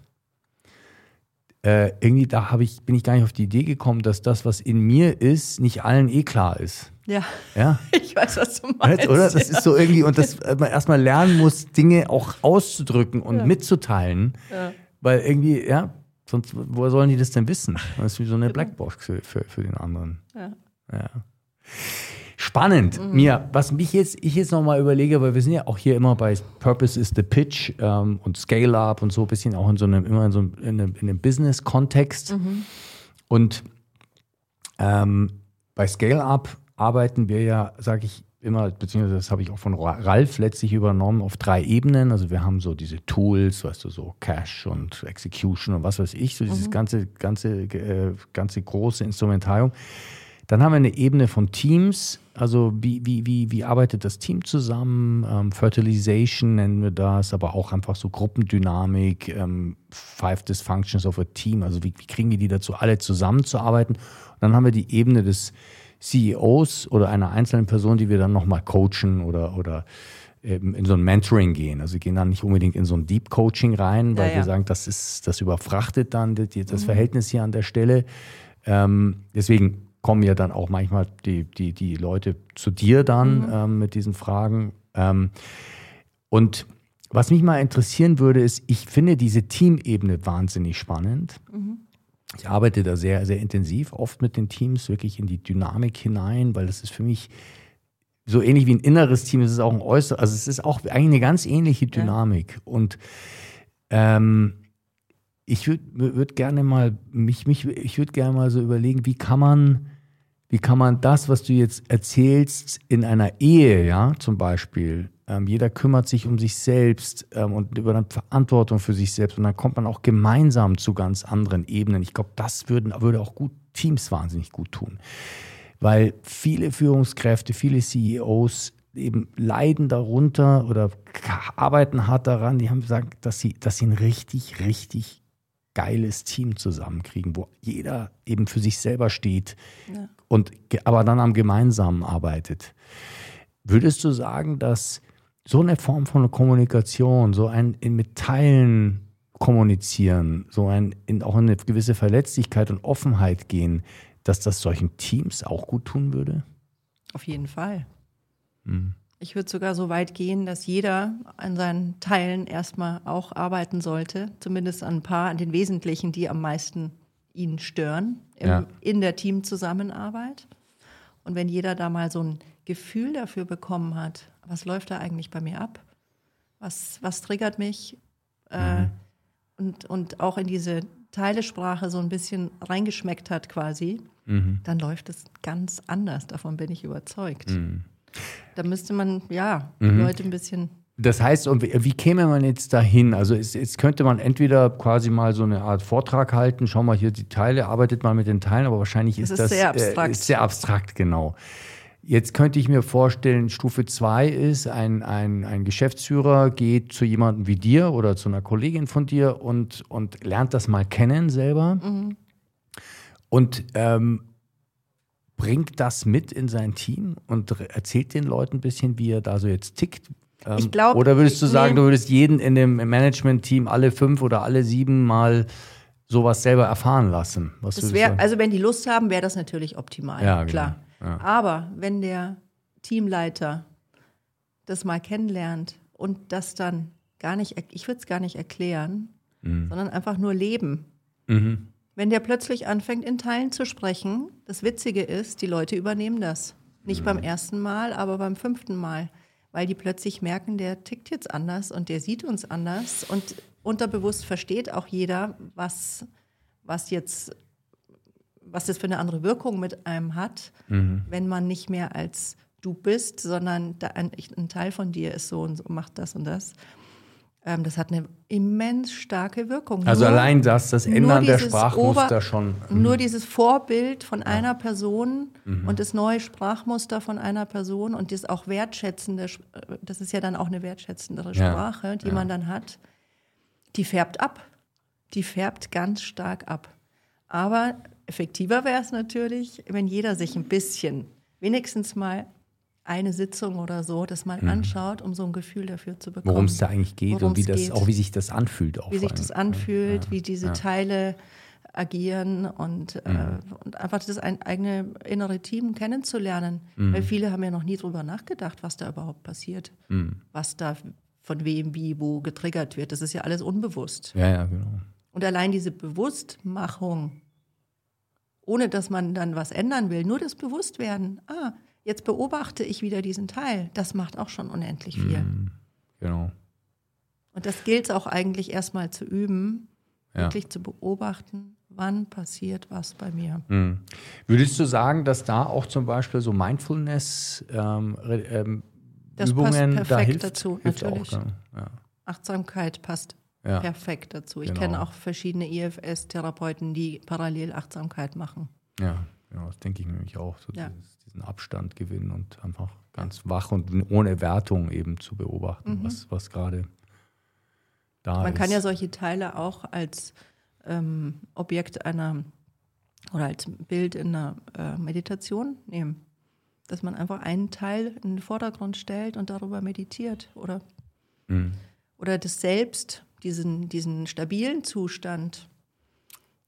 äh, irgendwie da ich, bin ich gar nicht auf die Idee gekommen, dass das, was in mir ist, nicht allen eh klar ist. Ja. Ja. Ich weiß, was du meinst. Oder? Das ja. ist so irgendwie, und dass man erstmal lernen muss, Dinge auch auszudrücken und ja. mitzuteilen. Ja. Weil irgendwie, ja, sonst, woher sollen die das denn wissen? Das ist wie so eine genau. Blackbox für, für, für den anderen. Ja. ja. Spannend. Mhm. Mia, was mich jetzt, ich jetzt nochmal überlege, weil wir sind ja auch hier immer bei Purpose is the Pitch ähm, und Scale Up und so ein bisschen auch in so einem, immer in so einem, in einem, in einem Business-Kontext. Mhm. Und ähm, bei Scale Up arbeiten wir ja, sage ich, immer, beziehungsweise das habe ich auch von Ralf letztlich übernommen, auf drei Ebenen. Also wir haben so diese Tools, weißt du, so Cash und Execution und was weiß ich, so dieses mhm. ganze, ganze, äh, ganze große Instrumentarium. Dann haben wir eine Ebene von Teams, also wie, wie, wie, wie arbeitet das Team zusammen? Ähm, Fertilization nennen wir das, aber auch einfach so Gruppendynamik, ähm, Five Dysfunctions of a Team, also wie, wie kriegen wir die dazu, alle zusammenzuarbeiten? Und dann haben wir die Ebene des CEOs oder einer einzelnen Person, die wir dann nochmal coachen oder, oder in so ein Mentoring gehen. Also wir gehen dann nicht unbedingt in so ein Deep Coaching rein, weil ja, ja. wir sagen, das ist, das überfrachtet dann das, das mhm. Verhältnis hier an der Stelle. Ähm, deswegen kommen ja dann auch manchmal die, die, die Leute zu dir dann mhm. ähm, mit diesen Fragen. Ähm, und was mich mal interessieren würde, ist, ich finde diese Teamebene wahnsinnig spannend. Mhm. Ich arbeite da sehr, sehr intensiv, oft mit den Teams, wirklich in die Dynamik hinein, weil das ist für mich so ähnlich wie ein inneres Team, es ist auch ein äußeres, also es ist auch eigentlich eine ganz ähnliche Dynamik. Ja. Und ähm, ich würde würd gerne mal, mich, mich, ich würde gerne mal so überlegen, wie kann man, wie kann man das, was du jetzt erzählst, in einer Ehe, ja, zum Beispiel, ähm, jeder kümmert sich um sich selbst ähm, und übernimmt Verantwortung für sich selbst. Und dann kommt man auch gemeinsam zu ganz anderen Ebenen. Ich glaube, das würden, würde auch gut Teams wahnsinnig gut tun. Weil viele Führungskräfte, viele CEOs eben leiden darunter oder arbeiten hart daran. Die haben gesagt, dass sie, dass sie ein richtig, richtig geiles Team zusammenkriegen, wo jeder eben für sich selber steht ja. und aber dann am Gemeinsamen arbeitet. Würdest du sagen, dass so eine Form von Kommunikation, so ein in mit Teilen kommunizieren, so ein in, auch in eine gewisse Verletzlichkeit und Offenheit gehen, dass das solchen Teams auch gut tun würde? Auf jeden Fall. Hm. Ich würde sogar so weit gehen, dass jeder an seinen Teilen erstmal auch arbeiten sollte, zumindest an ein paar, an den wesentlichen, die am meisten ihn stören im, ja. in der Teamzusammenarbeit. Und wenn jeder da mal so ein Gefühl dafür bekommen hat, was läuft da eigentlich bei mir ab? Was, was triggert mich? äh, und, und auch in diese Teilesprache so ein bisschen reingeschmeckt hat quasi, Mhm. dann läuft es ganz anders. Davon bin ich überzeugt. Da müsste man, ja, die Leute ein bisschen. Das heißt, und wie, käme man jetzt dahin? Also es, es könnte man entweder quasi mal so eine Art Vortrag halten, schau mal hier die Teile, arbeitet mal mit den Teilen, aber wahrscheinlich ist ist das sehr abstrakt. Äh, ist sehr abstrakt, genau. Jetzt könnte ich mir vorstellen, Stufe 2 ist, ein, ein, ein Geschäftsführer geht zu jemandem wie dir oder zu einer Kollegin von dir und, und lernt das mal kennen selber und ähm, bringt das mit in sein Team und erzählt den Leuten ein bisschen, wie er da so jetzt tickt. Ähm, Ich glaub, oder würdest du sagen, du würdest jeden in dem Management-Team alle fünf oder alle sieben mal sowas selber erfahren lassen? Was Das wär, also wenn die Lust haben, wäre das natürlich optimal, Ja, genau. klar. Ja. Aber wenn der Teamleiter das mal kennenlernt und das dann gar nicht, ich würde es gar nicht erklären, sondern einfach nur leben. Mhm. Wenn der plötzlich anfängt, in Teilen zu sprechen, das Witzige ist, die Leute übernehmen das. Nicht beim ersten Mal, aber beim fünften Mal. Weil die plötzlich merken, der tickt jetzt anders und der sieht uns anders. Und unterbewusst versteht auch jeder, was, was jetzt, was das für eine andere Wirkung mit einem hat, wenn man nicht mehr als du bist, sondern da ein, ein Teil von dir ist so und so, macht das und das. Ähm, das hat eine immens starke Wirkung. Also Nur- allein das, das Ändern der Sprachmuster Ober- schon. Mhm. nur dieses Vorbild von einer Person und das neue Sprachmuster von einer Person und das auch wertschätzende, Sch- äh, das ist ja dann auch eine wertschätzendere Ja, Sprache, die ja. man dann hat, die färbt ab. Die färbt ganz stark ab. Aber effektiver wäre es natürlich, wenn jeder sich ein bisschen, wenigstens mal eine Sitzung oder so, das mal anschaut, um so ein Gefühl dafür zu bekommen. Mhm. Worum es da eigentlich geht und wie das, geht. auch wie sich das anfühlt. Auch wie sich das allem. anfühlt, wie diese Teile agieren und, Mhm. äh, und einfach das ein, eigene innere Team kennenzulernen. Mhm. Weil viele haben ja noch nie drüber nachgedacht, was da überhaupt passiert, Mhm. was da von wem, wie, wo getriggert wird. Das ist ja alles unbewusst. Ja, ja, genau. Und allein diese Bewusstmachung, ohne dass man dann was ändern will, nur das Bewusstwerden, ah, jetzt beobachte ich wieder diesen Teil, das macht auch schon unendlich viel. Mhm. Genau. Und das gilt auch eigentlich erstmal zu üben, Ja. wirklich zu beobachten, wann passiert was bei mir. Mhm. Würdest du sagen, dass da auch zum Beispiel so Mindfulness ähm, ähm, Das Übungen passt da perfekt hilft? dazu, hilft natürlich. Auch, ja. Achtsamkeit passt Ja. perfekt dazu. Ich Genau. kenne auch verschiedene IFS-Therapeuten, die parallel Achtsamkeit machen. ja, genau, das denke ich nämlich auch. So Ja. dieses, diesen Abstand gewinnen und einfach ganz wach und ohne Wertung eben zu beobachten, was, was gerade da Mhm. Man ist. kann ja solche Teile auch als ähm, Objekt einer oder als Bild in einer äh, Meditation nehmen. Dass man einfach einen Teil in den Vordergrund stellt und darüber meditiert oder, Mhm. oder das Selbst, diesen, diesen stabilen Zustand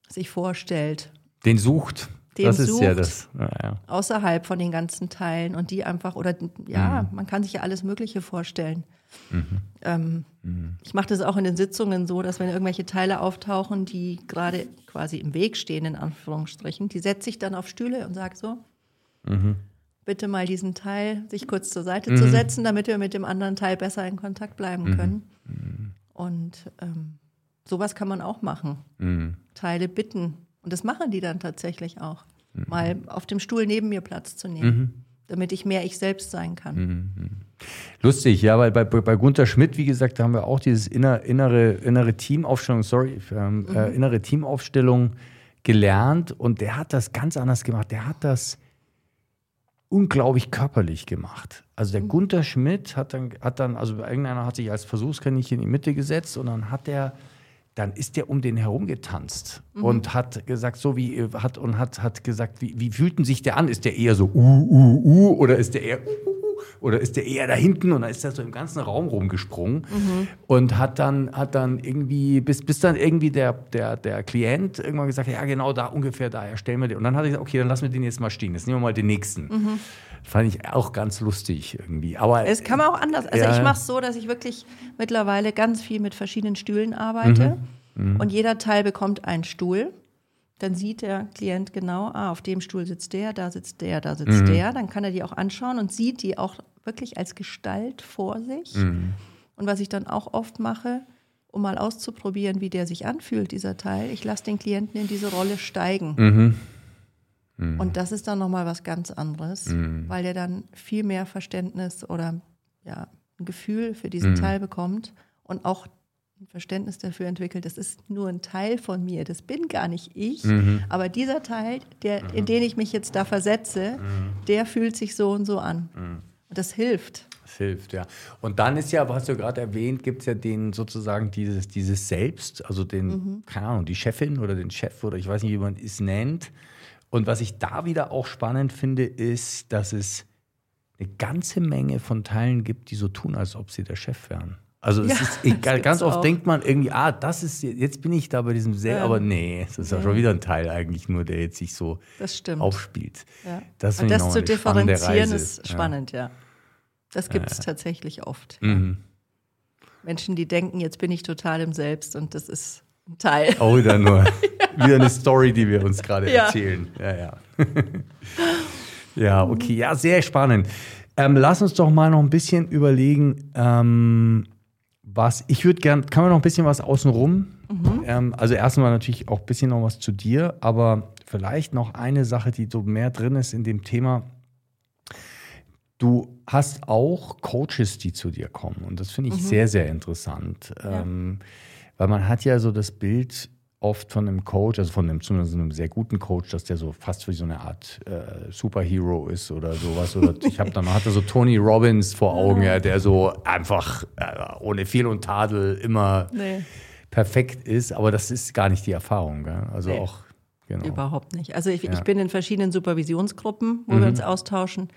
sich vorstellt, Den sucht. Den das ist ja sucht. das. Ja, ja. außerhalb von den ganzen Teilen und die einfach, oder ja, Mhm. man kann sich ja alles Mögliche vorstellen. Ähm, Ich mache das auch in den Sitzungen so, dass wenn irgendwelche Teile auftauchen, die gerade quasi im Weg stehen, in Anführungsstrichen, die setze ich dann auf Stühle und sage so, bitte mal diesen Teil sich kurz zur Seite zu setzen, damit wir mit dem anderen Teil besser in Kontakt bleiben können. Und ähm, sowas kann man auch machen. Mhm. Teile bitten. Und das machen die dann tatsächlich auch. Mal auf dem Stuhl neben mir Platz zu nehmen, damit ich mehr ich selbst sein kann. Lustig, ja, weil bei, bei Gunther Schmidt, wie gesagt, da haben wir auch dieses inner, innere, innere Teamaufstellung, sorry, ähm, äh, innere Teamaufstellung gelernt und der hat das ganz anders gemacht. Der hat das unglaublich körperlich gemacht. Also der Gunther Schmidt hat dann, hat dann, also irgendeiner hat sich als Versuchskaninchen in die Mitte gesetzt und dann hat der, dann ist der um den herum getanzt und hat gesagt, so wie, hat und hat, hat gesagt, wie, wie fühlten sich der an? Ist der eher so uh, uh, uh oder ist der eher uh, uh, oder ist der eher da hinten und dann ist er so im ganzen Raum rumgesprungen und hat dann, hat dann irgendwie, bis, bis dann irgendwie der, der, der Klient irgendwann gesagt hat, ja genau da, ungefähr da, ja, stellen wir den. Und dann hat er gesagt, okay, dann lassen wir den jetzt mal stehen, jetzt nehmen wir mal den nächsten. Fand ich auch ganz lustig irgendwie. Aber Es kann man auch anders. Also Ja. ich mache es so, dass ich wirklich mittlerweile ganz viel mit verschiedenen Stühlen arbeite. Und jeder Teil bekommt einen Stuhl. Dann sieht der Klient genau, ah, auf dem Stuhl sitzt der, da sitzt der, da sitzt der. Dann kann er die auch anschauen und sieht die auch wirklich als Gestalt vor sich. Und was ich dann auch oft mache, um mal auszuprobieren, wie der sich anfühlt, dieser Teil. Ich lasse den Klienten in diese Rolle steigen. Mhm. Mhm. Und das ist dann nochmal was ganz anderes, mhm. weil der dann viel mehr Verständnis oder ja, ein Gefühl für diesen mhm. Teil bekommt und auch ein Verständnis dafür entwickelt, das ist nur ein Teil von mir, das bin gar nicht ich, mhm. aber dieser Teil, der, in den ich mich jetzt da versetze, der fühlt sich so und so an. Und das hilft. Das hilft, ja. Und dann ist ja, was du gerade erwähnt, gibt es ja den sozusagen dieses, dieses Selbst, also den, mhm. keine Ahnung, die Chefin oder den Chef oder ich weiß nicht, wie man es nennt. Und was ich da wieder auch spannend finde, ist, dass es eine ganze Menge von Teilen gibt, die so tun, als ob sie der Chef wären. Also es ja, ist egal, ganz oft auch. denkt man irgendwie, ah, das ist jetzt bin ich da bei diesem Selbst, ja. aber nee, es ist ja. schon wieder ein Teil eigentlich nur, der jetzt sich so aufspielt. Ja. Das, Und das zu differenzieren ist spannend, ja. Das gibt es tatsächlich oft. Mhm. Menschen, die denken, jetzt bin ich total im Selbst und das ist ein Teil. Auch wieder nur wieder eine Story, die wir uns gerade erzählen. Ja, ja. ja, okay, ja, sehr spannend. Ähm, lass uns doch mal noch ein bisschen überlegen, ähm, was ich würde gern, kann man noch ein bisschen was außenrum? Mhm. Ähm, also erstmal natürlich auch ein bisschen noch was zu dir, aber vielleicht noch eine Sache, die so mehr drin ist in dem Thema. Du hast auch Coaches, die zu dir kommen. Und das finde ich mhm. sehr, sehr interessant. Ja. Ähm, weil man hat ja so das Bild oft von einem Coach, also von einem, zumindest einem sehr guten Coach, dass der so fast wie so eine Art äh, Superhero ist oder sowas. Oder ich habe dann, hatte so Tony Robbins vor Augen, ja, der so einfach äh, ohne Fehl und Tadel immer nee. perfekt ist. Aber das ist gar nicht die Erfahrung. Gell? Also nee. auch Genau. Überhaupt nicht. Also ich, ja. ich, bin in verschiedenen Supervisionsgruppen, wo mhm. wir uns austauschen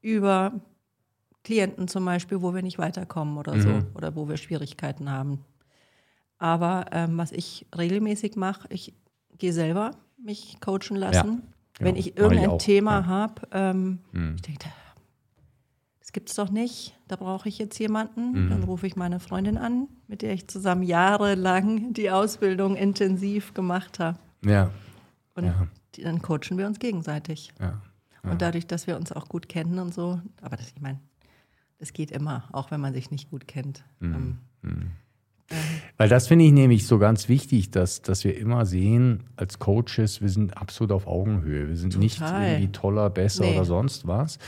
über Klienten zum Beispiel, wo wir nicht weiterkommen oder mhm. so oder wo wir Schwierigkeiten haben. Aber ähm, was ich regelmäßig mache, ich gehe selber mich coachen lassen. Ja. Wenn ich irgendein ich Thema ja. habe, ähm, mhm. ich denke, das gibt es doch nicht, da brauche ich jetzt jemanden. Mhm. Dann rufe ich meine Freundin an, mit der ich zusammen jahrelang die Ausbildung intensiv gemacht habe. Ja. Und ja. Die, dann coachen wir uns gegenseitig. Ja. Und dadurch, dass wir uns auch gut kennen und so, aber das, ich meine, das geht immer, auch wenn man sich nicht gut kennt. Mhm. Ähm, mhm. Weil das finde ich nämlich so ganz wichtig, dass, dass wir immer sehen, als Coaches, wir sind absolut auf Augenhöhe. Wir sind Total. nicht irgendwie toller, besser nee. oder sonst was.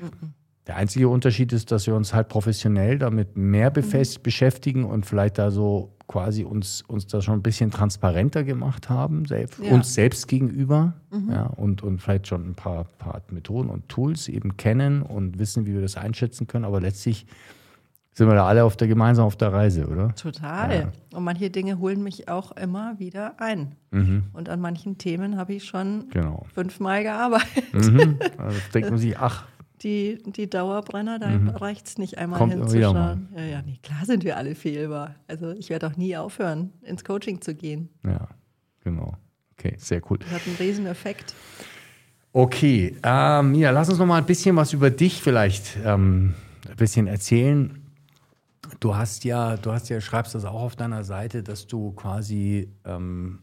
Mhm. Der einzige Unterschied ist, dass wir uns halt professionell damit mehr mhm. beschäftigen und vielleicht da so quasi uns, uns da schon ein bisschen transparenter gemacht haben, selbst, ja. uns selbst gegenüber. Mhm. Ja, und, und vielleicht schon ein paar, paar Methoden und Tools eben kennen und wissen, wie wir das einschätzen können. Aber letztlich sind wir da alle auf der, gemeinsam auf der Reise, oder? Total. Ja. Und manche Dinge holen mich auch immer wieder ein. Mhm. Und an manchen Themen habe ich schon genau. fünfmal gearbeitet. Mhm. Also denkt man sich, ach, die, die Dauerbrenner, da mhm. reicht es nicht einmal Kommt hinzuschauen. Ja, ja, nee, klar sind wir alle fehlbar. Also ich werde auch nie aufhören, ins Coaching zu gehen. Ja, genau. Okay, sehr cool. Das hat einen riesen Effekt. Okay, ähm, ja, lass uns noch mal ein bisschen was über dich vielleicht ähm, ein bisschen erzählen. Du hast ja, du hast ja, schreibst das auch auf deiner Seite, dass du quasi ähm,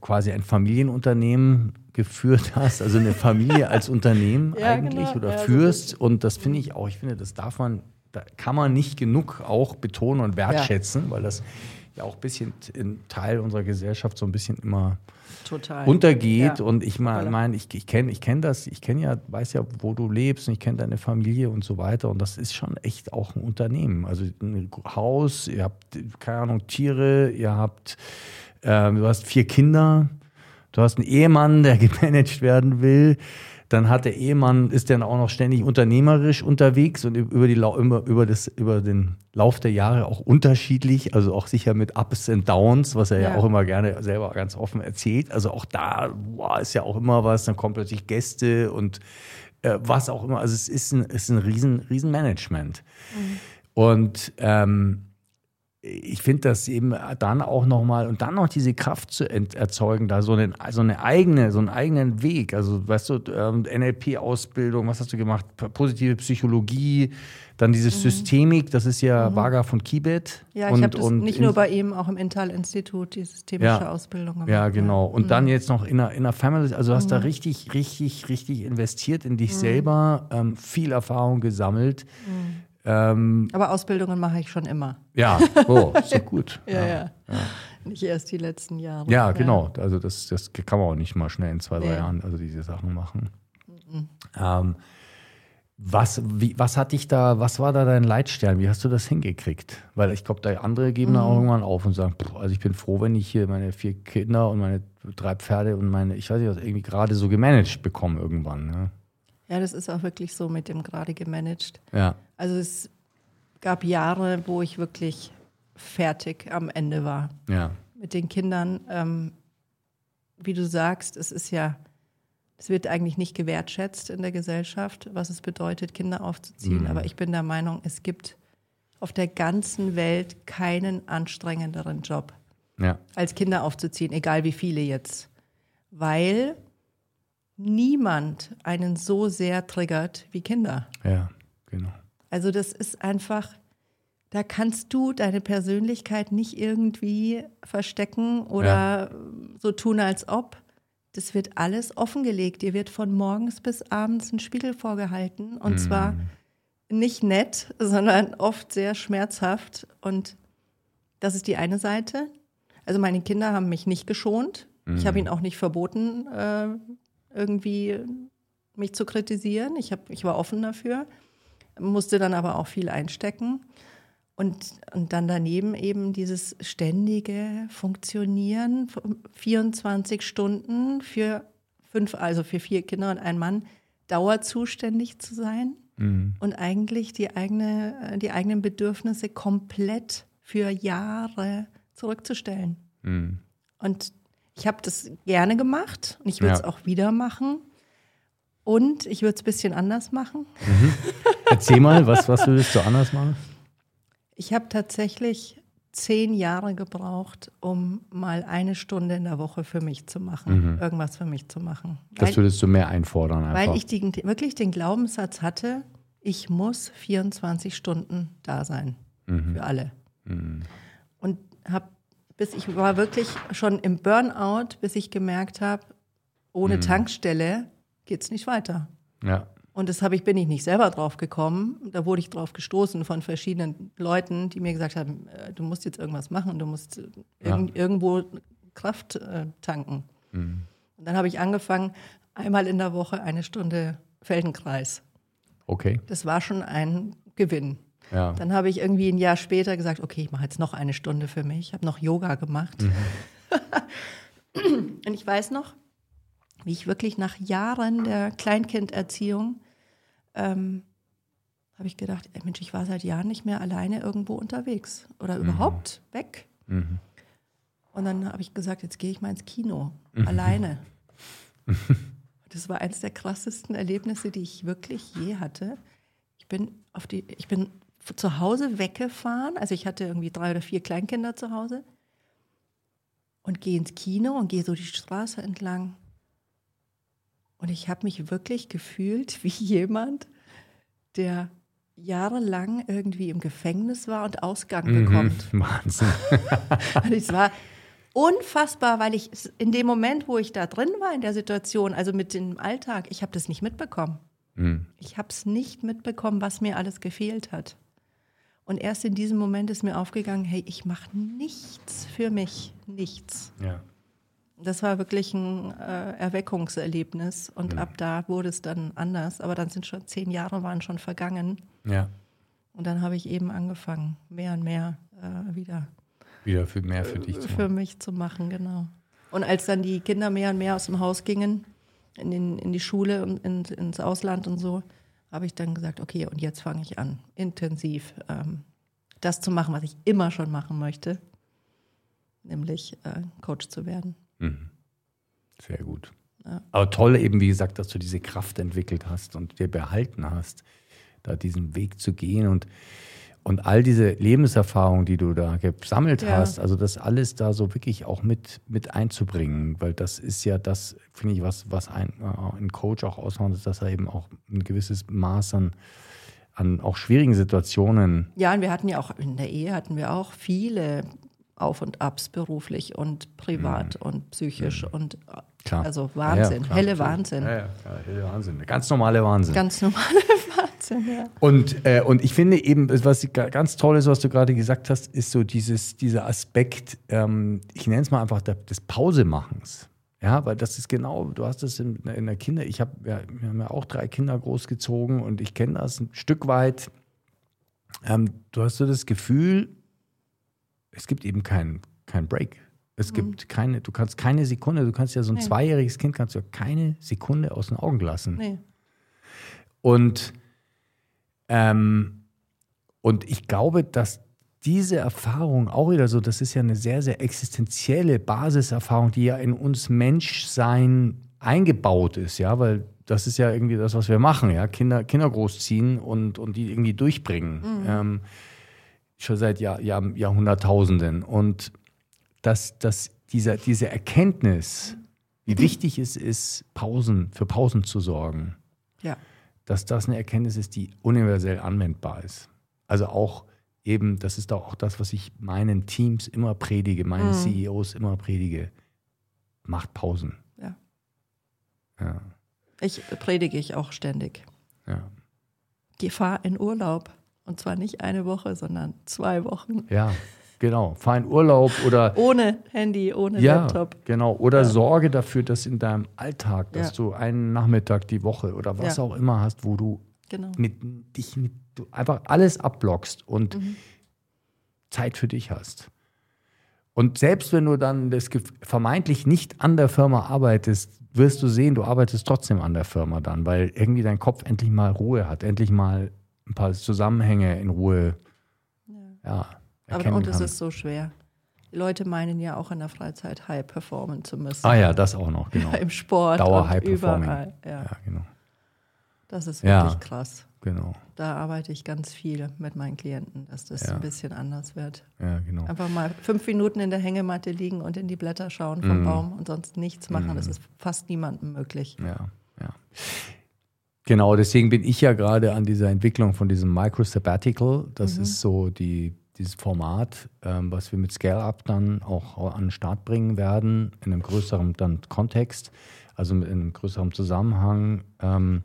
quasi ein Familienunternehmen geführt hast, also eine Familie als Unternehmen ja, eigentlich genau. oder ja, führst. So und das finde ich auch, ich finde, das darf man, da kann man nicht genug auch betonen und wertschätzen, ja. weil das ja auch ein bisschen in Teil unserer Gesellschaft so ein bisschen immer Total. untergeht. Und ich meine, ich, ich kenne ich kenn das, ich kenne ja, weiß ja, wo du lebst und ich kenne deine Familie und so weiter. Und das ist schon echt auch ein Unternehmen. Also ein Haus, ihr habt, keine Ahnung, Tiere, ihr habt, äh, du hast vier Kinder Du hast einen Ehemann, der gemanagt werden will. Dann hat der Ehemann, ist dann auch noch ständig unternehmerisch unterwegs und über, die, über, über, das, über den Lauf der Jahre auch unterschiedlich, also auch sicher mit Ups und Downs, was er ja, ja auch immer gerne selber ganz offen erzählt. Also auch da boah, ist ja auch immer was, dann kommen plötzlich Gäste und äh, was auch immer. Also es ist ein, ist ein riesen, riesen Management. Mhm. Und ähm, ich finde das eben dann auch nochmal und dann noch diese Kraft zu erzeugen, da so, einen, so eine eigene, so einen eigenen Weg. Also, weißt du, ähm, NLP-Ausbildung, was hast du gemacht? Positive Psychologie, dann diese mhm. Systemik, das ist ja mhm. Vaga von Kibet. Ja, ich habe das und nicht nur bei ihm, auch im Intal-Institut, die systemische ja, Ausbildung gemacht. Ja, genau. Und mhm. dann jetzt noch in der, in der Family, also hast da mhm. richtig, richtig, richtig investiert in dich mhm. selber, ähm, viel Erfahrung gesammelt. Ähm, Aber Ausbildungen mache ich schon immer. Ja, oh, ist doch gut. ja, ja, ja. Nicht erst die letzten Jahre. Ja, genau. Also das, das kann man auch nicht mal schnell in zwei, drei. Jahren, also diese Sachen machen. Mhm. Ähm, was, wie, was hat dich da, was war da dein Leitstern? Wie hast du das hingekriegt? Weil ich glaube, da andere geben mhm. da auch irgendwann auf und sagen, pff, also ich bin froh, wenn ich hier meine vier Kinder und meine drei Pferde und meine, ich weiß nicht, was irgendwie gerade so gemanagt bekomme irgendwann. Ne? Ja, das ist auch wirklich so mit dem gerade gemanagt. Ja. Also es gab Jahre, wo ich wirklich fertig am Ende war. Ja. Mit den Kindern. Ähm, wie du sagst, es ist ja es wird eigentlich nicht gewertschätzt in der Gesellschaft, was es bedeutet, Kinder aufzuziehen. Mhm. Aber ich bin der Meinung, es gibt auf der ganzen Welt keinen anstrengenderen Job, ja. als Kinder aufzuziehen, egal wie viele jetzt. Weil niemand einen so sehr triggert wie Kinder. Ja, genau. Also das ist einfach, da kannst du deine Persönlichkeit nicht irgendwie verstecken oder ja. so tun, als ob das wird alles offengelegt. Dir wird von morgens bis abends ein Spiegel vorgehalten. Und mm. zwar nicht nett, sondern oft sehr schmerzhaft. Und das ist die eine Seite. Also meine Kinder haben mich nicht geschont. Mm. Ich habe mhm. ihnen auch nicht verboten, äh, irgendwie mich zu kritisieren. Ich, hab, ich war offen dafür, musste dann aber auch viel einstecken. Und, und dann daneben eben dieses ständige Funktionieren, 24 Stunden für fünf, also für vier Kinder und einen Mann, dauerzuständig zu sein mhm. und eigentlich die, eigene, die eigenen Bedürfnisse komplett für Jahre zurückzustellen. Mhm. Und ich habe das gerne gemacht und ich würde es ja. auch wieder machen. Und ich würde es ein bisschen anders machen. Mhm. Erzähl mal, was, was würdest du anders machen? Ich habe tatsächlich zehn Jahre gebraucht, um mal eine Stunde in der Woche für mich zu machen, mhm. irgendwas für mich zu machen. Das würdest du mehr einfordern einfach. Weil ich die, wirklich den Glaubenssatz hatte, ich muss 24 Stunden da sein mhm. für alle. Mhm. Und habe bis ich war wirklich schon im Burnout, bis ich gemerkt habe, ohne mhm. Tankstelle geht es nicht weiter. Ja. Und das habe ich, bin ich nicht selber drauf gekommen. Da wurde ich drauf gestoßen von verschiedenen Leuten, die mir gesagt haben, äh, du musst jetzt irgendwas machen, du musst irg ja. irgendwo Kraft äh, tanken. Mhm. Und dann habe ich angefangen, einmal in der Woche eine Stunde Feldenkreis. Okay. Das war schon ein Gewinn. Ja. Dann habe ich irgendwie ein Jahr später gesagt, okay, ich mache jetzt noch eine Stunde für mich. Ich habe noch Yoga gemacht. Mhm. Und ich weiß noch, wie ich wirklich nach Jahren der Kleinkinderziehung ähm, habe ich gedacht, ey, Mensch, ich war seit Jahren nicht mehr alleine irgendwo unterwegs oder mhm. überhaupt weg. Mhm. Und dann habe ich gesagt, jetzt gehe ich mal ins Kino, mhm. alleine. das war eines der krassesten Erlebnisse, die ich wirklich je hatte. Ich bin auf die, ich bin zu Hause weggefahren, also ich hatte irgendwie drei oder vier Kleinkinder zu Hause und gehe ins Kino und gehe so die Straße entlang und ich habe mich wirklich gefühlt wie jemand, der jahrelang irgendwie im Gefängnis war und Ausgang mhm, bekommt. Wahnsinn. und es war unfassbar, weil ich in dem Moment, wo ich da drin war in der Situation, also mit dem Alltag, ich habe das nicht mitbekommen. Mhm. Ich habe es nicht mitbekommen, was mir alles gefehlt hat. Und erst in diesem Moment ist mir aufgegangen, hey, ich mache nichts für mich, nichts. Ja. Das war wirklich ein äh, Erweckungserlebnis und mhm. ab da wurde es dann anders. Aber dann sind schon zehn Jahre waren schon vergangen. Ja. Und dann habe ich eben angefangen, mehr und mehr äh, wieder wieder für mehr für dich zu für mich zu machen, genau. Und als dann die Kinder mehr und mehr aus dem Haus gingen, in, den, in die Schule und in, ins Ausland und so, habe ich dann gesagt, okay, und jetzt fange ich an, intensiv ähm, das zu machen, was ich immer schon machen möchte, nämlich äh, Coach zu werden. Mhm. Sehr gut. Ja. Aber toll eben, wie gesagt, dass du diese Kraft entwickelt hast und dir behalten hast, da diesen Weg zu gehen und, und all diese Lebenserfahrungen, die du da gesammelt ja. hast, also das alles da so wirklich auch mit, mit einzubringen, weil das ist ja das, finde ich, was, was ein, äh, ein Coach auch ausmacht, ist, dass er eben auch ein gewisses Maß an, an auch schwierigen Situationen. Ja, und wir hatten ja auch in der Ehe hatten wir auch viele Auf und Abs beruflich und privat Mhm. und psychisch und äh, Klar. also Wahnsinn, Ja, klar, helle. Wahnsinn. Ja, ja, klar, helle Wahnsinn. Ganz normale Wahnsinn. Ganz normale Wahnsinn, ja. Und, äh, und ich finde eben, was ga- ganz toll ist, was du gerade gesagt hast, ist so dieses, dieser Aspekt, ähm, ich nenne es mal einfach der, des Pausemachens. Ja, weil das ist genau, du hast es in, in der Kinder, ich habe, ja, wir haben ja auch drei Kinder großgezogen und ich kenne das ein Stück weit. Ähm, du hast so das Gefühl, es gibt eben keinen kein Break. Es gibt keine, du kannst keine Sekunde, du kannst ja so ein Nee. zweijähriges Kind kannst du ja keine Sekunde aus den Augen lassen. Nee. Und, ähm, und ich glaube, dass diese Erfahrung auch wieder so, das ist ja eine sehr, sehr existenzielle Basiserfahrung, die ja in uns Menschsein eingebaut ist, ja, weil das ist ja irgendwie das, was wir machen, ja, Kinder, Kinder großziehen und, und die irgendwie durchbringen. Ähm, schon seit Jahr, Jahr, Jahrhunderttausenden. Und dass, dass dieser, diese Erkenntnis, wie wichtig es ist, Pausen, für Pausen zu sorgen, Ja. dass das eine Erkenntnis ist, die universell anwendbar ist. Also auch eben, das ist auch das, was ich meinen Teams immer predige, meinen CEOs immer predige. Macht Pausen. Ja. Ja, Ich predige ich auch ständig. ja. Gefahr in Urlaub. Und zwar nicht eine Woche, sondern zwei Wochen. ja genau. Fahr in Urlaub oder Ohne Handy, ohne ja, Laptop. genau. Oder sorge dafür, dass in deinem Alltag, dass Ja. du einen Nachmittag die Woche oder was Ja. auch immer hast, wo du Genau. mit dich mit du einfach alles abblockst und Mhm. Zeit für dich hast. Und selbst wenn du dann das vermeintlich nicht an der Firma arbeitest, wirst du sehen, du arbeitest trotzdem an der Firma dann, weil irgendwie dein Kopf endlich mal Ruhe hat, endlich mal ein paar Zusammenhänge in Ruhe ja, Aber erkennen und es ist so schwer. Die Leute meinen ja auch in der Freizeit high performen zu müssen. ah ja, das auch noch, genau. Im Sport Dauer und High Performing. überall. Ja, Ja, genau. das ist Ja. wirklich krass. Genau. Da arbeite ich ganz viel mit meinen Klienten, dass das Ja. ein bisschen anders wird. Ja, genau. Einfach mal fünf Minuten in der Hängematte liegen und in die Blätter schauen Mhm. vom Baum und sonst nichts machen. Das ist fast niemandem möglich. Ja, ja. Genau, deswegen bin ich ja gerade an dieser Entwicklung von diesem Micro Sabbatical. Das ist so die, dieses Format, ähm, was wir mit Scale Up dann auch an den Start bringen werden, in einem größeren dann Kontext, also in einem größeren Zusammenhang. Ähm,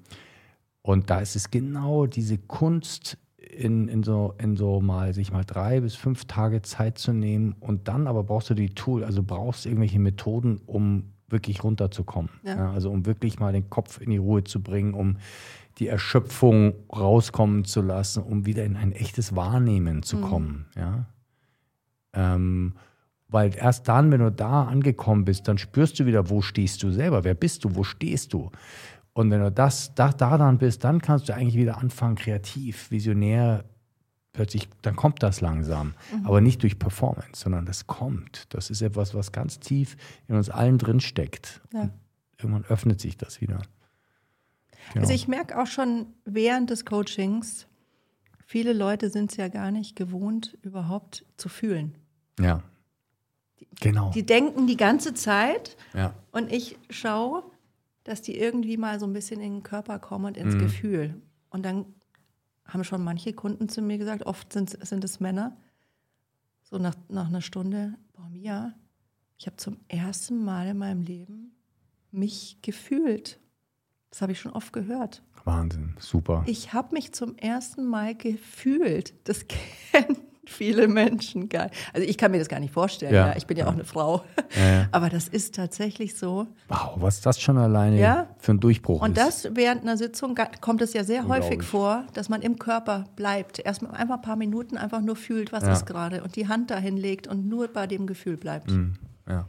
und da ist es genau diese Kunst, in, in, so, in so mal sich mal drei bis fünf Tage Zeit zu nehmen und dann aber brauchst du die Tool, also brauchst irgendwelche Methoden, um wirklich runterzukommen. Ja. Ja, also um wirklich mal den Kopf in die Ruhe zu bringen, um die Erschöpfung rauskommen zu lassen, um wieder in ein echtes Wahrnehmen zu kommen. Ja? Ähm, weil erst dann, wenn du da angekommen bist, dann spürst du wieder, wo stehst du selber, wer bist du, wo stehst du. Und wenn du das, da, da dann bist, dann kannst du eigentlich wieder anfangen, kreativ, visionär, plötzlich, dann kommt das langsam. Aber nicht durch Performance, sondern das kommt. Das ist etwas, was ganz tief in uns allen drin steckt. Ja. Irgendwann öffnet sich das wieder. Genau. Also ich merke auch schon während des Coachings, viele Leute sind es ja gar nicht gewohnt, überhaupt zu fühlen. ja. Genau. Die denken die ganze Zeit ja. und ich schaue, dass die irgendwie mal so ein bisschen in den Körper kommen und Mhm. ins Gefühl. Und dann haben schon manche Kunden zu mir gesagt, oft sind, sind es Männer, so nach, nach einer Stunde, boah Mia, ich habe zum ersten Mal in meinem Leben mich gefühlt. Das habe ich schon oft gehört. Wahnsinn. Super. Ich habe mich zum ersten Mal gefühlt. Das kennen viele Menschen nicht. Also ich kann mir das gar nicht vorstellen. Ja. Ja. Ich bin ja auch eine Frau. Ja. Aber das ist tatsächlich so. Wow, was das schon alleine Ja. für ein Durchbruch Und ist. das während einer Sitzung kommt es ja sehr häufig vor, dass man im Körper bleibt. Erstmal einfach ein paar Minuten einfach nur fühlt, was ist gerade und die Hand dahin legt und nur bei dem Gefühl bleibt. Mhm. Ja.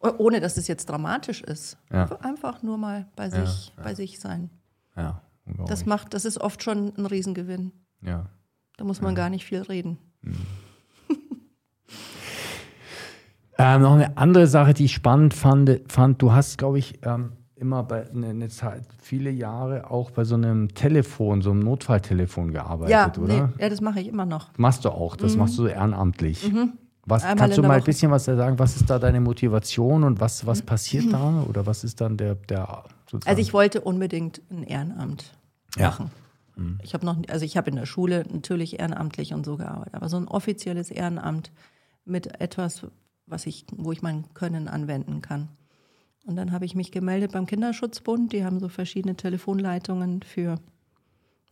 Oh- Ohne dass es jetzt dramatisch ist. Einfach- nur mal bei sich, bei sich sein. Ja. Das macht, das ist oft schon ein Riesengewinn. ja. Da muss man gar nicht viel reden. Ähm, noch eine andere Sache, die ich spannend fand, fand du hast, glaube ich, ähm, immer bei eine, eine Zeit, viele Jahre auch bei so einem Telefon, so einem Notfalltelefon gearbeitet, Ja, oder? nee, ja, das mache ich immer noch. Machst du auch, das machst du ehrenamtlich. Was, Mhm. Einmal kannst du mal ein bisschen was da sagen? Was ist da deine Motivation und was, was passiert da? Oder was ist dann der, der sozusagen? Also ich wollte unbedingt ein Ehrenamt Ja. Machen. Ich habe noch, also ich habe in der Schule natürlich ehrenamtlich und so gearbeitet, aber so ein offizielles Ehrenamt mit etwas, was ich, wo ich mein Können anwenden kann. Und dann habe ich mich gemeldet beim Kinderschutzbund. Die haben so verschiedene Telefonleitungen für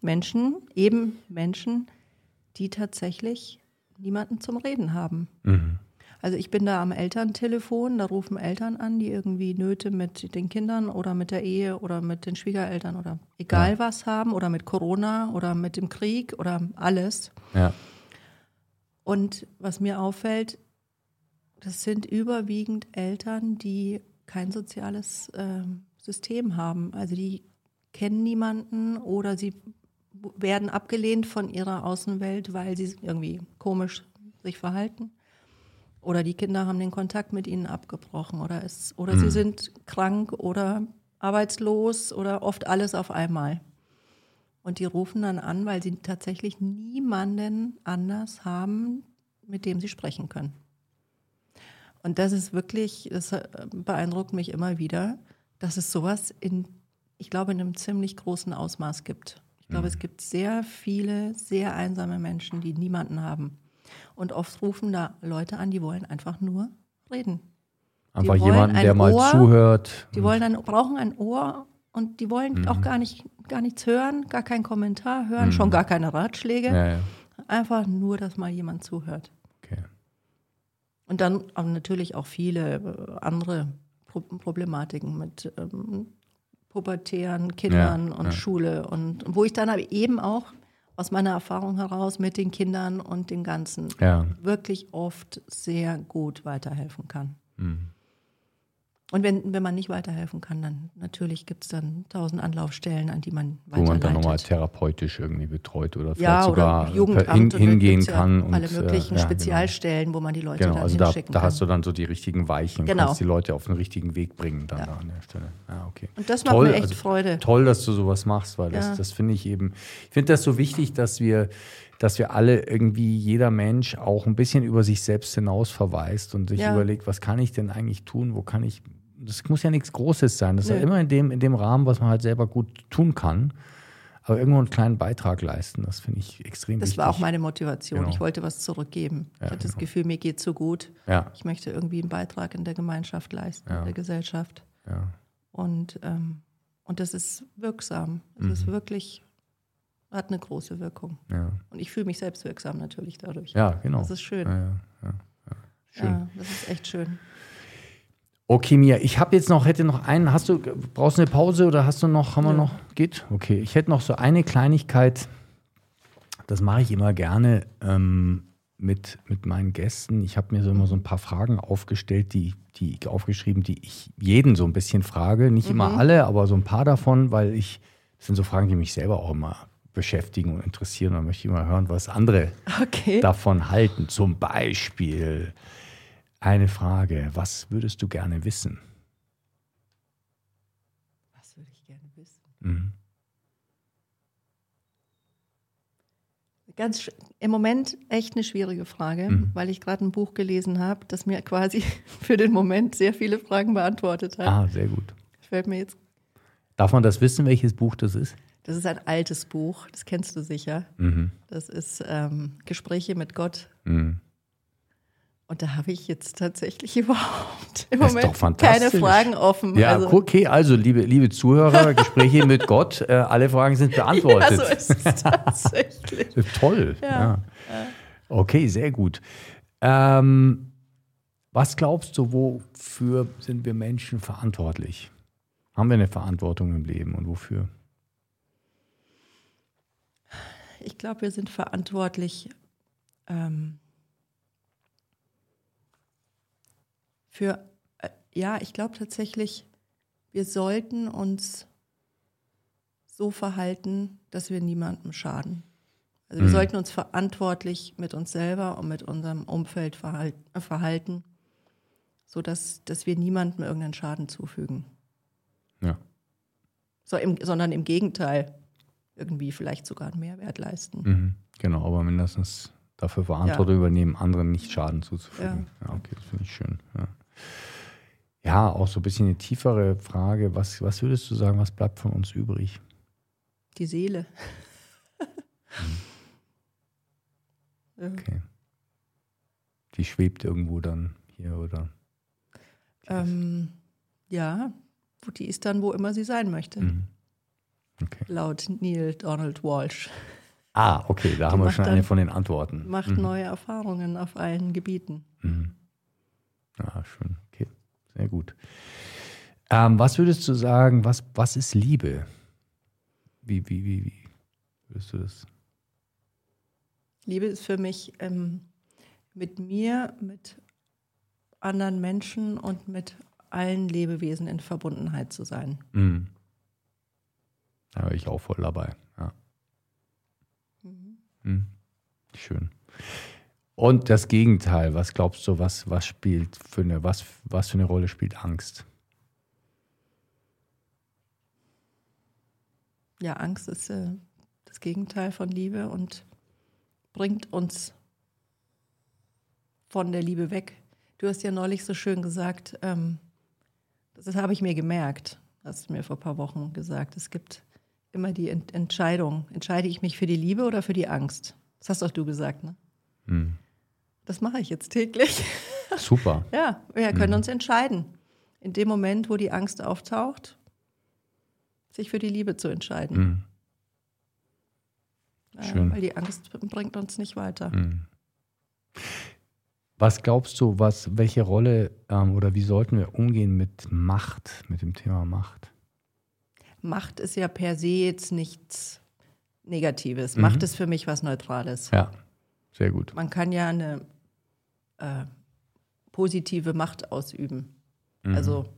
Menschen, eben Menschen, die tatsächlich niemanden zum Reden haben. Mhm. Also ich bin da am Elterntelefon, da rufen Eltern an, die irgendwie Nöte mit den Kindern oder mit der Ehe oder mit den Schwiegereltern oder egal ja. was haben oder mit Corona oder mit dem Krieg oder alles. Ja. Und was mir auffällt, das sind überwiegend Eltern, die kein soziales äh, System haben. Also die kennen niemanden oder sie werden abgelehnt von ihrer Außenwelt, weil sie irgendwie komisch sich verhalten. Oder die Kinder haben den Kontakt mit ihnen abgebrochen oder, es, oder mhm. sie sind krank oder arbeitslos oder oft alles auf einmal. Und die rufen dann an, weil sie tatsächlich niemanden anders haben, mit dem sie sprechen können. Und das ist wirklich, das äh, beeindruckt mich immer wieder, dass es sowas in, ich glaube, in einem ziemlich großen Ausmaß gibt. Ich glaube, mhm. es gibt sehr viele, sehr einsame Menschen, die niemanden haben. Und oft rufen da Leute an, die wollen einfach nur reden. Einfach jemanden, der mal Ohr, zuhört. Die wollen dann, brauchen ein Ohr und die wollen mhm. auch gar, nicht, gar nichts hören, gar keinen Kommentar hören, mhm. schon gar keine Ratschläge. Ja, ja. Einfach nur, dass mal jemand zuhört. Okay. Und dann natürlich auch viele äh, andere Problematiken mit ähm, pubertären Kindern ja, und Schule und wo ich dann aber eben auch aus meiner Erfahrung heraus mit den Kindern und den Ganzen ja. wirklich oft sehr gut weiterhelfen kann. Mhm. Und wenn, wenn man nicht weiterhelfen kann, dann natürlich gibt es dann tausend Anlaufstellen, an die man Wo man dann nochmal therapeutisch irgendwie betreut oder vielleicht ja, sogar Jugendamt hin, hingehen kann. Ja alle und, möglichen äh, ja, Spezialstellen, genau. wo man die Leute genau, dann also hinschicken da, da hast du dann so die richtigen Weichen, genau. kannst die Leute auf den richtigen Weg bringen dann da an der Stelle. Ja, okay. Und das macht toll, mir echt also, Freude. Toll, dass du sowas machst, weil das, das finde ich eben, ich finde das so wichtig, dass wir dass wir alle irgendwie, jeder Mensch auch ein bisschen über sich selbst hinaus verweist und sich überlegt, was kann ich denn eigentlich tun, wo kann ich das muss ja nichts Großes sein. Das ist ja immer in dem, in dem Rahmen, was man halt selber gut tun kann. Aber irgendwo einen kleinen Beitrag leisten, das finde ich extrem das wichtig. Das war auch meine Motivation. Genau. Ich wollte was zurückgeben. Ja, ich hatte genau. das Gefühl, mir geht so gut. Ja. Ich möchte irgendwie einen Beitrag in der Gemeinschaft leisten, ja. in der Gesellschaft. Ja. Und, ähm, und das ist wirksam. Es mhm. ist wirklich, hat eine große Wirkung. Ja. Und ich fühle mich selbst wirksam natürlich dadurch. Ja, genau. Das ist schön. Ja, ja, schön. das ist echt schön. Okay, Mia, ich habe jetzt noch, hätte noch einen, hast du, brauchst du eine Pause oder hast du noch, haben wir noch, geht? Okay, ich hätte noch so eine Kleinigkeit, das mache ich immer gerne ähm, mit, mit meinen Gästen. Ich habe mir so immer so ein paar Fragen aufgestellt, die, die aufgeschrieben, die ich jeden so ein bisschen frage. Nicht mhm. immer alle, aber so ein paar davon, weil ich, das sind so Fragen, die mich selber auch immer beschäftigen und interessieren. Da möchte ich immer hören, was andere okay. davon halten. Zum Beispiel, eine Frage, was würdest du gerne wissen? Was würde ich gerne wissen? Mhm. Ganz im Moment echt eine schwierige Frage, mhm. weil ich gerade ein Buch gelesen habe, das mir quasi für den Moment sehr viele Fragen beantwortet hat. Ah, sehr gut. Fällt mir jetzt. Darf man das wissen, welches Buch das ist? Das ist ein altes Buch, das kennst du sicher. Mhm. Das ist ähm, Gespräche mit Gott. Mhm. Und da habe ich jetzt tatsächlich überhaupt im das Moment keine Fragen offen. Ja, also. okay, also liebe, liebe Zuhörer, Gespräche mit Gott, äh, alle Fragen sind beantwortet. Ja, so ist es tatsächlich. Toll. Ja. ja. Okay, sehr gut. Ähm, was glaubst du, wofür sind wir Menschen verantwortlich? Haben wir eine Verantwortung im Leben und wofür? Ich glaube, wir sind verantwortlich. Ähm, für, äh, ja, ich glaube tatsächlich, wir sollten uns so verhalten, dass wir niemandem schaden. Also wir mhm. sollten uns verantwortlich mit uns selber und mit unserem Umfeld verhalten, äh, verhalten sodass dass wir niemandem irgendeinen Schaden zufügen. Ja. So im, sondern im Gegenteil, irgendwie vielleicht sogar einen Mehrwert leisten. Mhm. Genau, aber mindestens dafür Verantwortung ja. übernehmen, anderen nicht Schaden zuzufügen. Ja, ja okay, das finde ich schön. Ja. Ja, auch so ein bisschen eine tiefere Frage. Was, was würdest du sagen, was bleibt von uns übrig? Die Seele. okay. Die schwebt irgendwo dann hier oder? Ähm, ja, die ist dann, wo immer sie sein möchte. Mhm. Okay. Laut Neil Donald Walsh. Ah, okay, da die haben wir schon eine von den Antworten. Macht mhm. neue Erfahrungen auf allen Gebieten. Mhm. Ah, schön. Okay, sehr gut. Ähm, was würdest du sagen, was, was ist Liebe? Wie, wie, wie, wie würdest du das? Liebe ist für mich ähm, mit mir, mit anderen Menschen und mit allen Lebewesen in Verbundenheit zu sein. Mhm. Da bin ich auch voll dabei. Ja. Mhm. Mhm. Schön. Und das Gegenteil, was glaubst du, was, was spielt für eine, was, was für eine Rolle spielt Angst? Ja, Angst ist äh, das Gegenteil von Liebe und bringt uns von der Liebe weg. Du hast ja neulich so schön gesagt, ähm, das habe ich mir gemerkt, hast du mir vor ein paar Wochen gesagt. Es gibt immer die Ent Entscheidung, entscheide ich mich für die Liebe oder für die Angst? Das hast auch du gesagt, ne? Hm. Das mache ich jetzt täglich. Super. ja, wir können hm. uns entscheiden. In dem Moment, wo die Angst auftaucht, sich für die Liebe zu entscheiden. Hm. Schön. weil die Angst bringt uns nicht weiter. Hm. Was glaubst du, was, welche Rolle ähm, oder wie sollten wir umgehen mit Macht, mit dem Thema Macht? Macht ist ja per se jetzt nichts Negatives. Mhm. Macht ist für mich was Neutrales. Ja, sehr gut. Man kann ja eine äh, positive Macht ausüben. Mhm. Also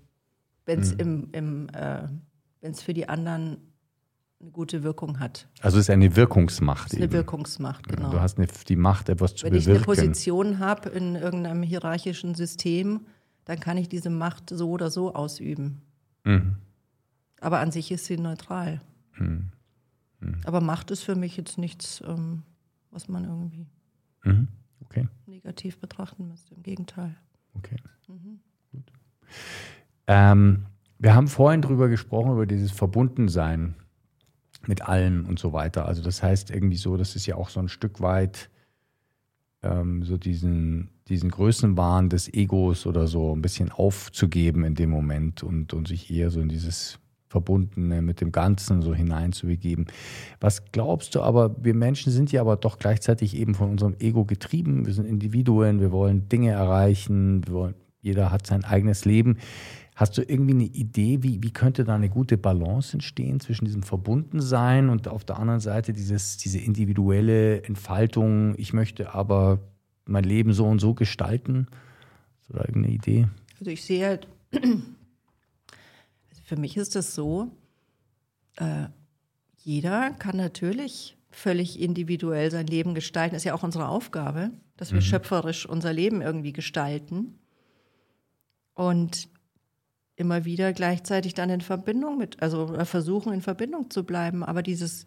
wenn es mhm. im, im äh, für die anderen eine gute Wirkung hat. Also es ist eine Wirkungsmacht. Es ist eine eben. Wirkungsmacht, genau. Du hast eine, die Macht, etwas zu Wenn bewirken. Wenn ich eine Position habe in irgendeinem hierarchischen System, dann kann ich diese Macht so oder so ausüben. Mhm. Aber an sich ist sie neutral. Mhm. Mhm. Aber Macht ist für mich jetzt nichts, ähm, was man irgendwie mhm. Okay. negativ betrachten müsste. Im Gegenteil. Okay. Mhm. Gut. Ähm, wir haben vorhin drüber gesprochen, über dieses Verbundensein mit allem und so weiter. Also das heißt irgendwie so, das ist ja auch so ein Stück weit ähm, so diesen, diesen Größenwahn des Egos oder so ein bisschen aufzugeben in dem Moment und, und sich eher so in dieses Verbundene mit dem Ganzen so hineinzubegeben. Was glaubst du aber, wir Menschen sind ja aber doch gleichzeitig eben von unserem Ego getrieben. Wir sind Individuen, wir wollen Dinge erreichen, wollen, jeder hat sein eigenes Leben. Hast du irgendwie eine Idee, wie, wie könnte da eine gute Balance entstehen zwischen diesem Verbundensein und auf der anderen Seite dieses, diese individuelle Entfaltung? Ich möchte aber mein Leben so und so gestalten. Hast du da irgendeine Idee? Also ich sehe halt, für mich ist das so, äh, jeder kann natürlich völlig individuell sein Leben gestalten. Das ist ja auch unsere Aufgabe, dass wir mhm. schöpferisch unser Leben irgendwie gestalten. Und immer wieder gleichzeitig dann in Verbindung mit, also versuchen in Verbindung zu bleiben. Aber dieses,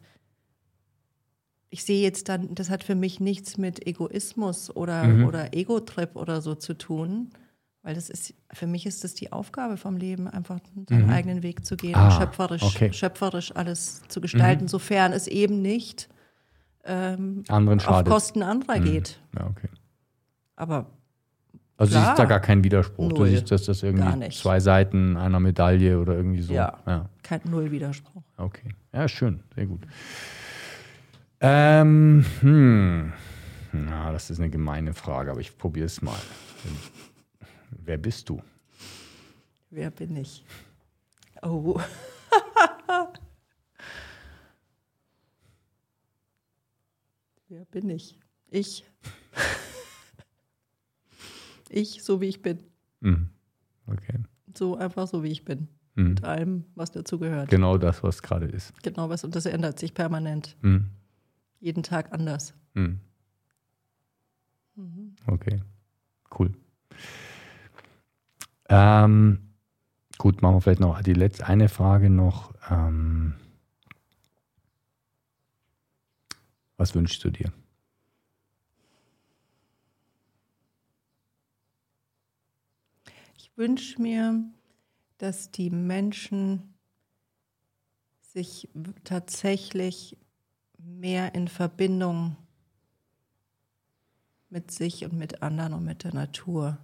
ich sehe jetzt dann, das hat für mich nichts mit Egoismus oder, mhm. oder Ego-Trip oder so zu tun. Weil das ist, für mich ist das die Aufgabe vom Leben, einfach seinen mhm. eigenen Weg zu gehen ah, schöpferisch, okay. schöpferisch alles zu gestalten, mhm. sofern es eben nicht ähm, auf Kosten anderer mhm. geht. Ja, okay. Aber also Klar. siehst da gar keinen Widerspruch. Null. Du siehst, dass das irgendwie zwei Seiten einer Medaille oder irgendwie so. Ja, ja. kein Null Widerspruch. Okay, ja, schön, sehr gut. Ähm, hm. Na, das ist eine gemeine Frage, aber ich probiere es mal. Wer bist du? Wer bin ich? Oh. Wer bin ich? Ich. Ich, so wie ich bin. Mhm. Okay. So einfach so wie ich bin. Mhm. Mit allem, was dazu gehört. Genau das, was gerade ist. Genau was. Und das ändert sich permanent. Mhm. Jeden Tag anders. Mhm. Mhm. Okay. Cool. Ähm, gut, machen wir vielleicht noch die letzte eine Frage noch. Ähm, was wünschst du dir? wünsche mir, dass die Menschen sich tatsächlich mehr in Verbindung mit sich und mit anderen und mit der Natur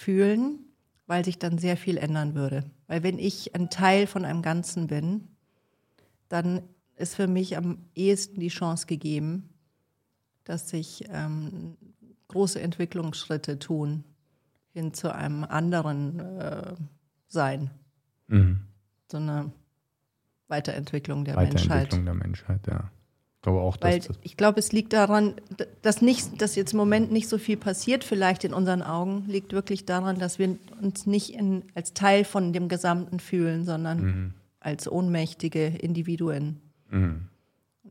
fühlen, weil sich dann sehr viel ändern würde. Weil wenn ich ein Teil von einem Ganzen bin, dann ist für mich am ehesten die Chance gegeben, dass sich ähm, große Entwicklungsschritte tun hin zu einem anderen äh, Sein. Mhm. So eine Weiterentwicklung der Weiterentwicklung Menschheit. der Menschheit, ja. Ich glaube auch, Weil ich glaube, es liegt daran, dass nicht, dass jetzt im Moment nicht so viel passiert, vielleicht in unseren Augen, liegt wirklich daran, dass wir uns nicht in, als Teil von dem Gesamten fühlen, sondern mhm. als ohnmächtige Individuen. Mhm.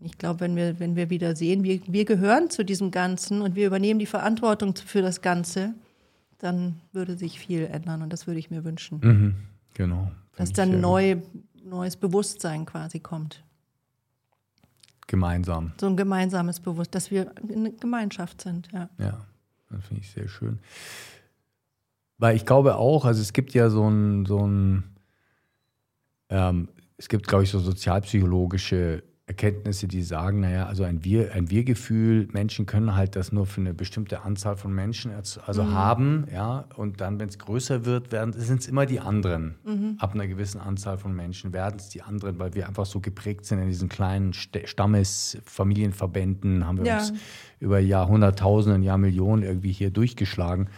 Ich glaube, wenn wir, wenn wir wieder sehen, wir, wir gehören zu diesem Ganzen und wir übernehmen die Verantwortung für das Ganze, dann würde sich viel ändern und das würde ich mir wünschen. Mhm. Genau. Dass dann neu, neues Bewusstsein quasi kommt. Gemeinsam. So ein gemeinsames Bewusstsein, dass wir eine Gemeinschaft sind, ja. Ja, das finde ich sehr schön. Weil ich glaube auch, also es gibt ja so ein, so ein ähm, es gibt, glaube ich, so sozialpsychologische Erkenntnisse, die sagen, naja, also ein Wir, ein Wir-Gefühl, Menschen können halt das nur für eine bestimmte Anzahl von Menschen also mhm. haben, ja, und dann, wenn es größer wird, werden sind es immer die anderen. Mhm. Ab einer gewissen Anzahl von Menschen werden es die anderen, weil wir einfach so geprägt sind in diesen kleinen Stammesfamilienverbänden, haben wir ja. uns über Jahrhunderttausende, Jahrmillionen irgendwie hier durchgeschlagen.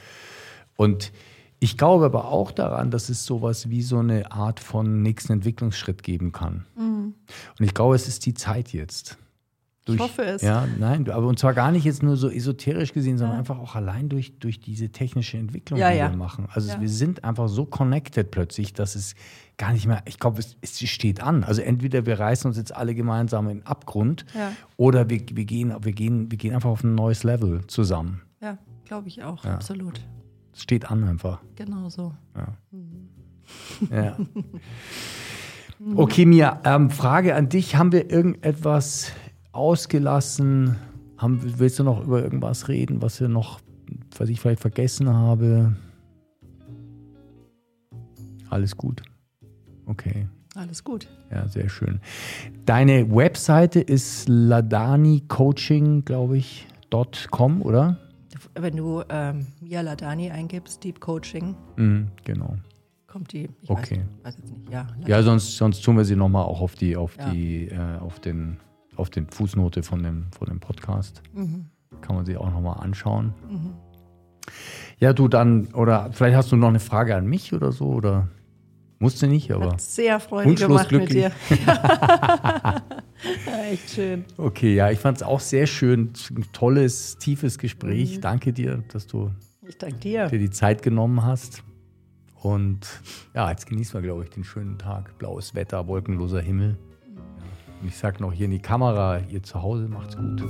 Und ich glaube aber auch daran, dass es sowas wie so eine Art von nächsten Entwicklungsschritt geben kann. Mhm. Und ich glaube, es ist die Zeit jetzt. Durch, ich hoffe es. Ja, nein, aber und zwar gar nicht jetzt nur so esoterisch gesehen, sondern ja. einfach auch allein durch, durch diese technische Entwicklung, ja, die ja. wir machen. Also wir sind einfach so connected plötzlich, dass es gar nicht mehr, ich glaube, es, es, steht an. Also entweder wir reißen uns jetzt alle gemeinsam in den Abgrund oder wir, wir, gehen, wir, gehen, wir gehen einfach auf ein neues Level zusammen. Ja, glaube ich auch, absolut. Es steht an einfach. Genau so. Ja. Mhm. ja. Okay, Mia, ähm, Frage an dich. Haben wir irgendetwas ausgelassen? Haben, willst du noch über irgendwas reden, was wir noch, was ich vielleicht vergessen habe? Alles gut. Okay. Alles gut. Ja, sehr schön. Deine Webseite ist Ladani Coaching, glaube ich, .com, oder? Wenn du ähm, Mia Ladani eingibst, Deep Coaching. Mhm, genau. Kommt die. Ich okay. Weiß, weiß jetzt nicht. Ja, ja sonst, sonst tun wir sie nochmal auch auf die, auf ja. die, äh, auf den, auf den Fußnote von dem, von dem Podcast. Mhm. Kann man sie auch nochmal anschauen. Mhm. Ja, du dann, oder vielleicht hast du noch eine Frage an mich oder so, oder? Musste nicht, aber. Hat sehr freundlich gemacht glücklich. mit dir. echt schön. Okay, ja, ich fand es auch sehr schön. Ein tolles, tiefes Gespräch. Mhm. Danke dir, dass du ich danke dir. dir die Zeit genommen hast. Und ja, jetzt genießen wir, glaube ich, den schönen Tag. Blaues Wetter, wolkenloser Himmel. Und ich sage noch hier in die Kamera, ihr zu Hause macht's gut.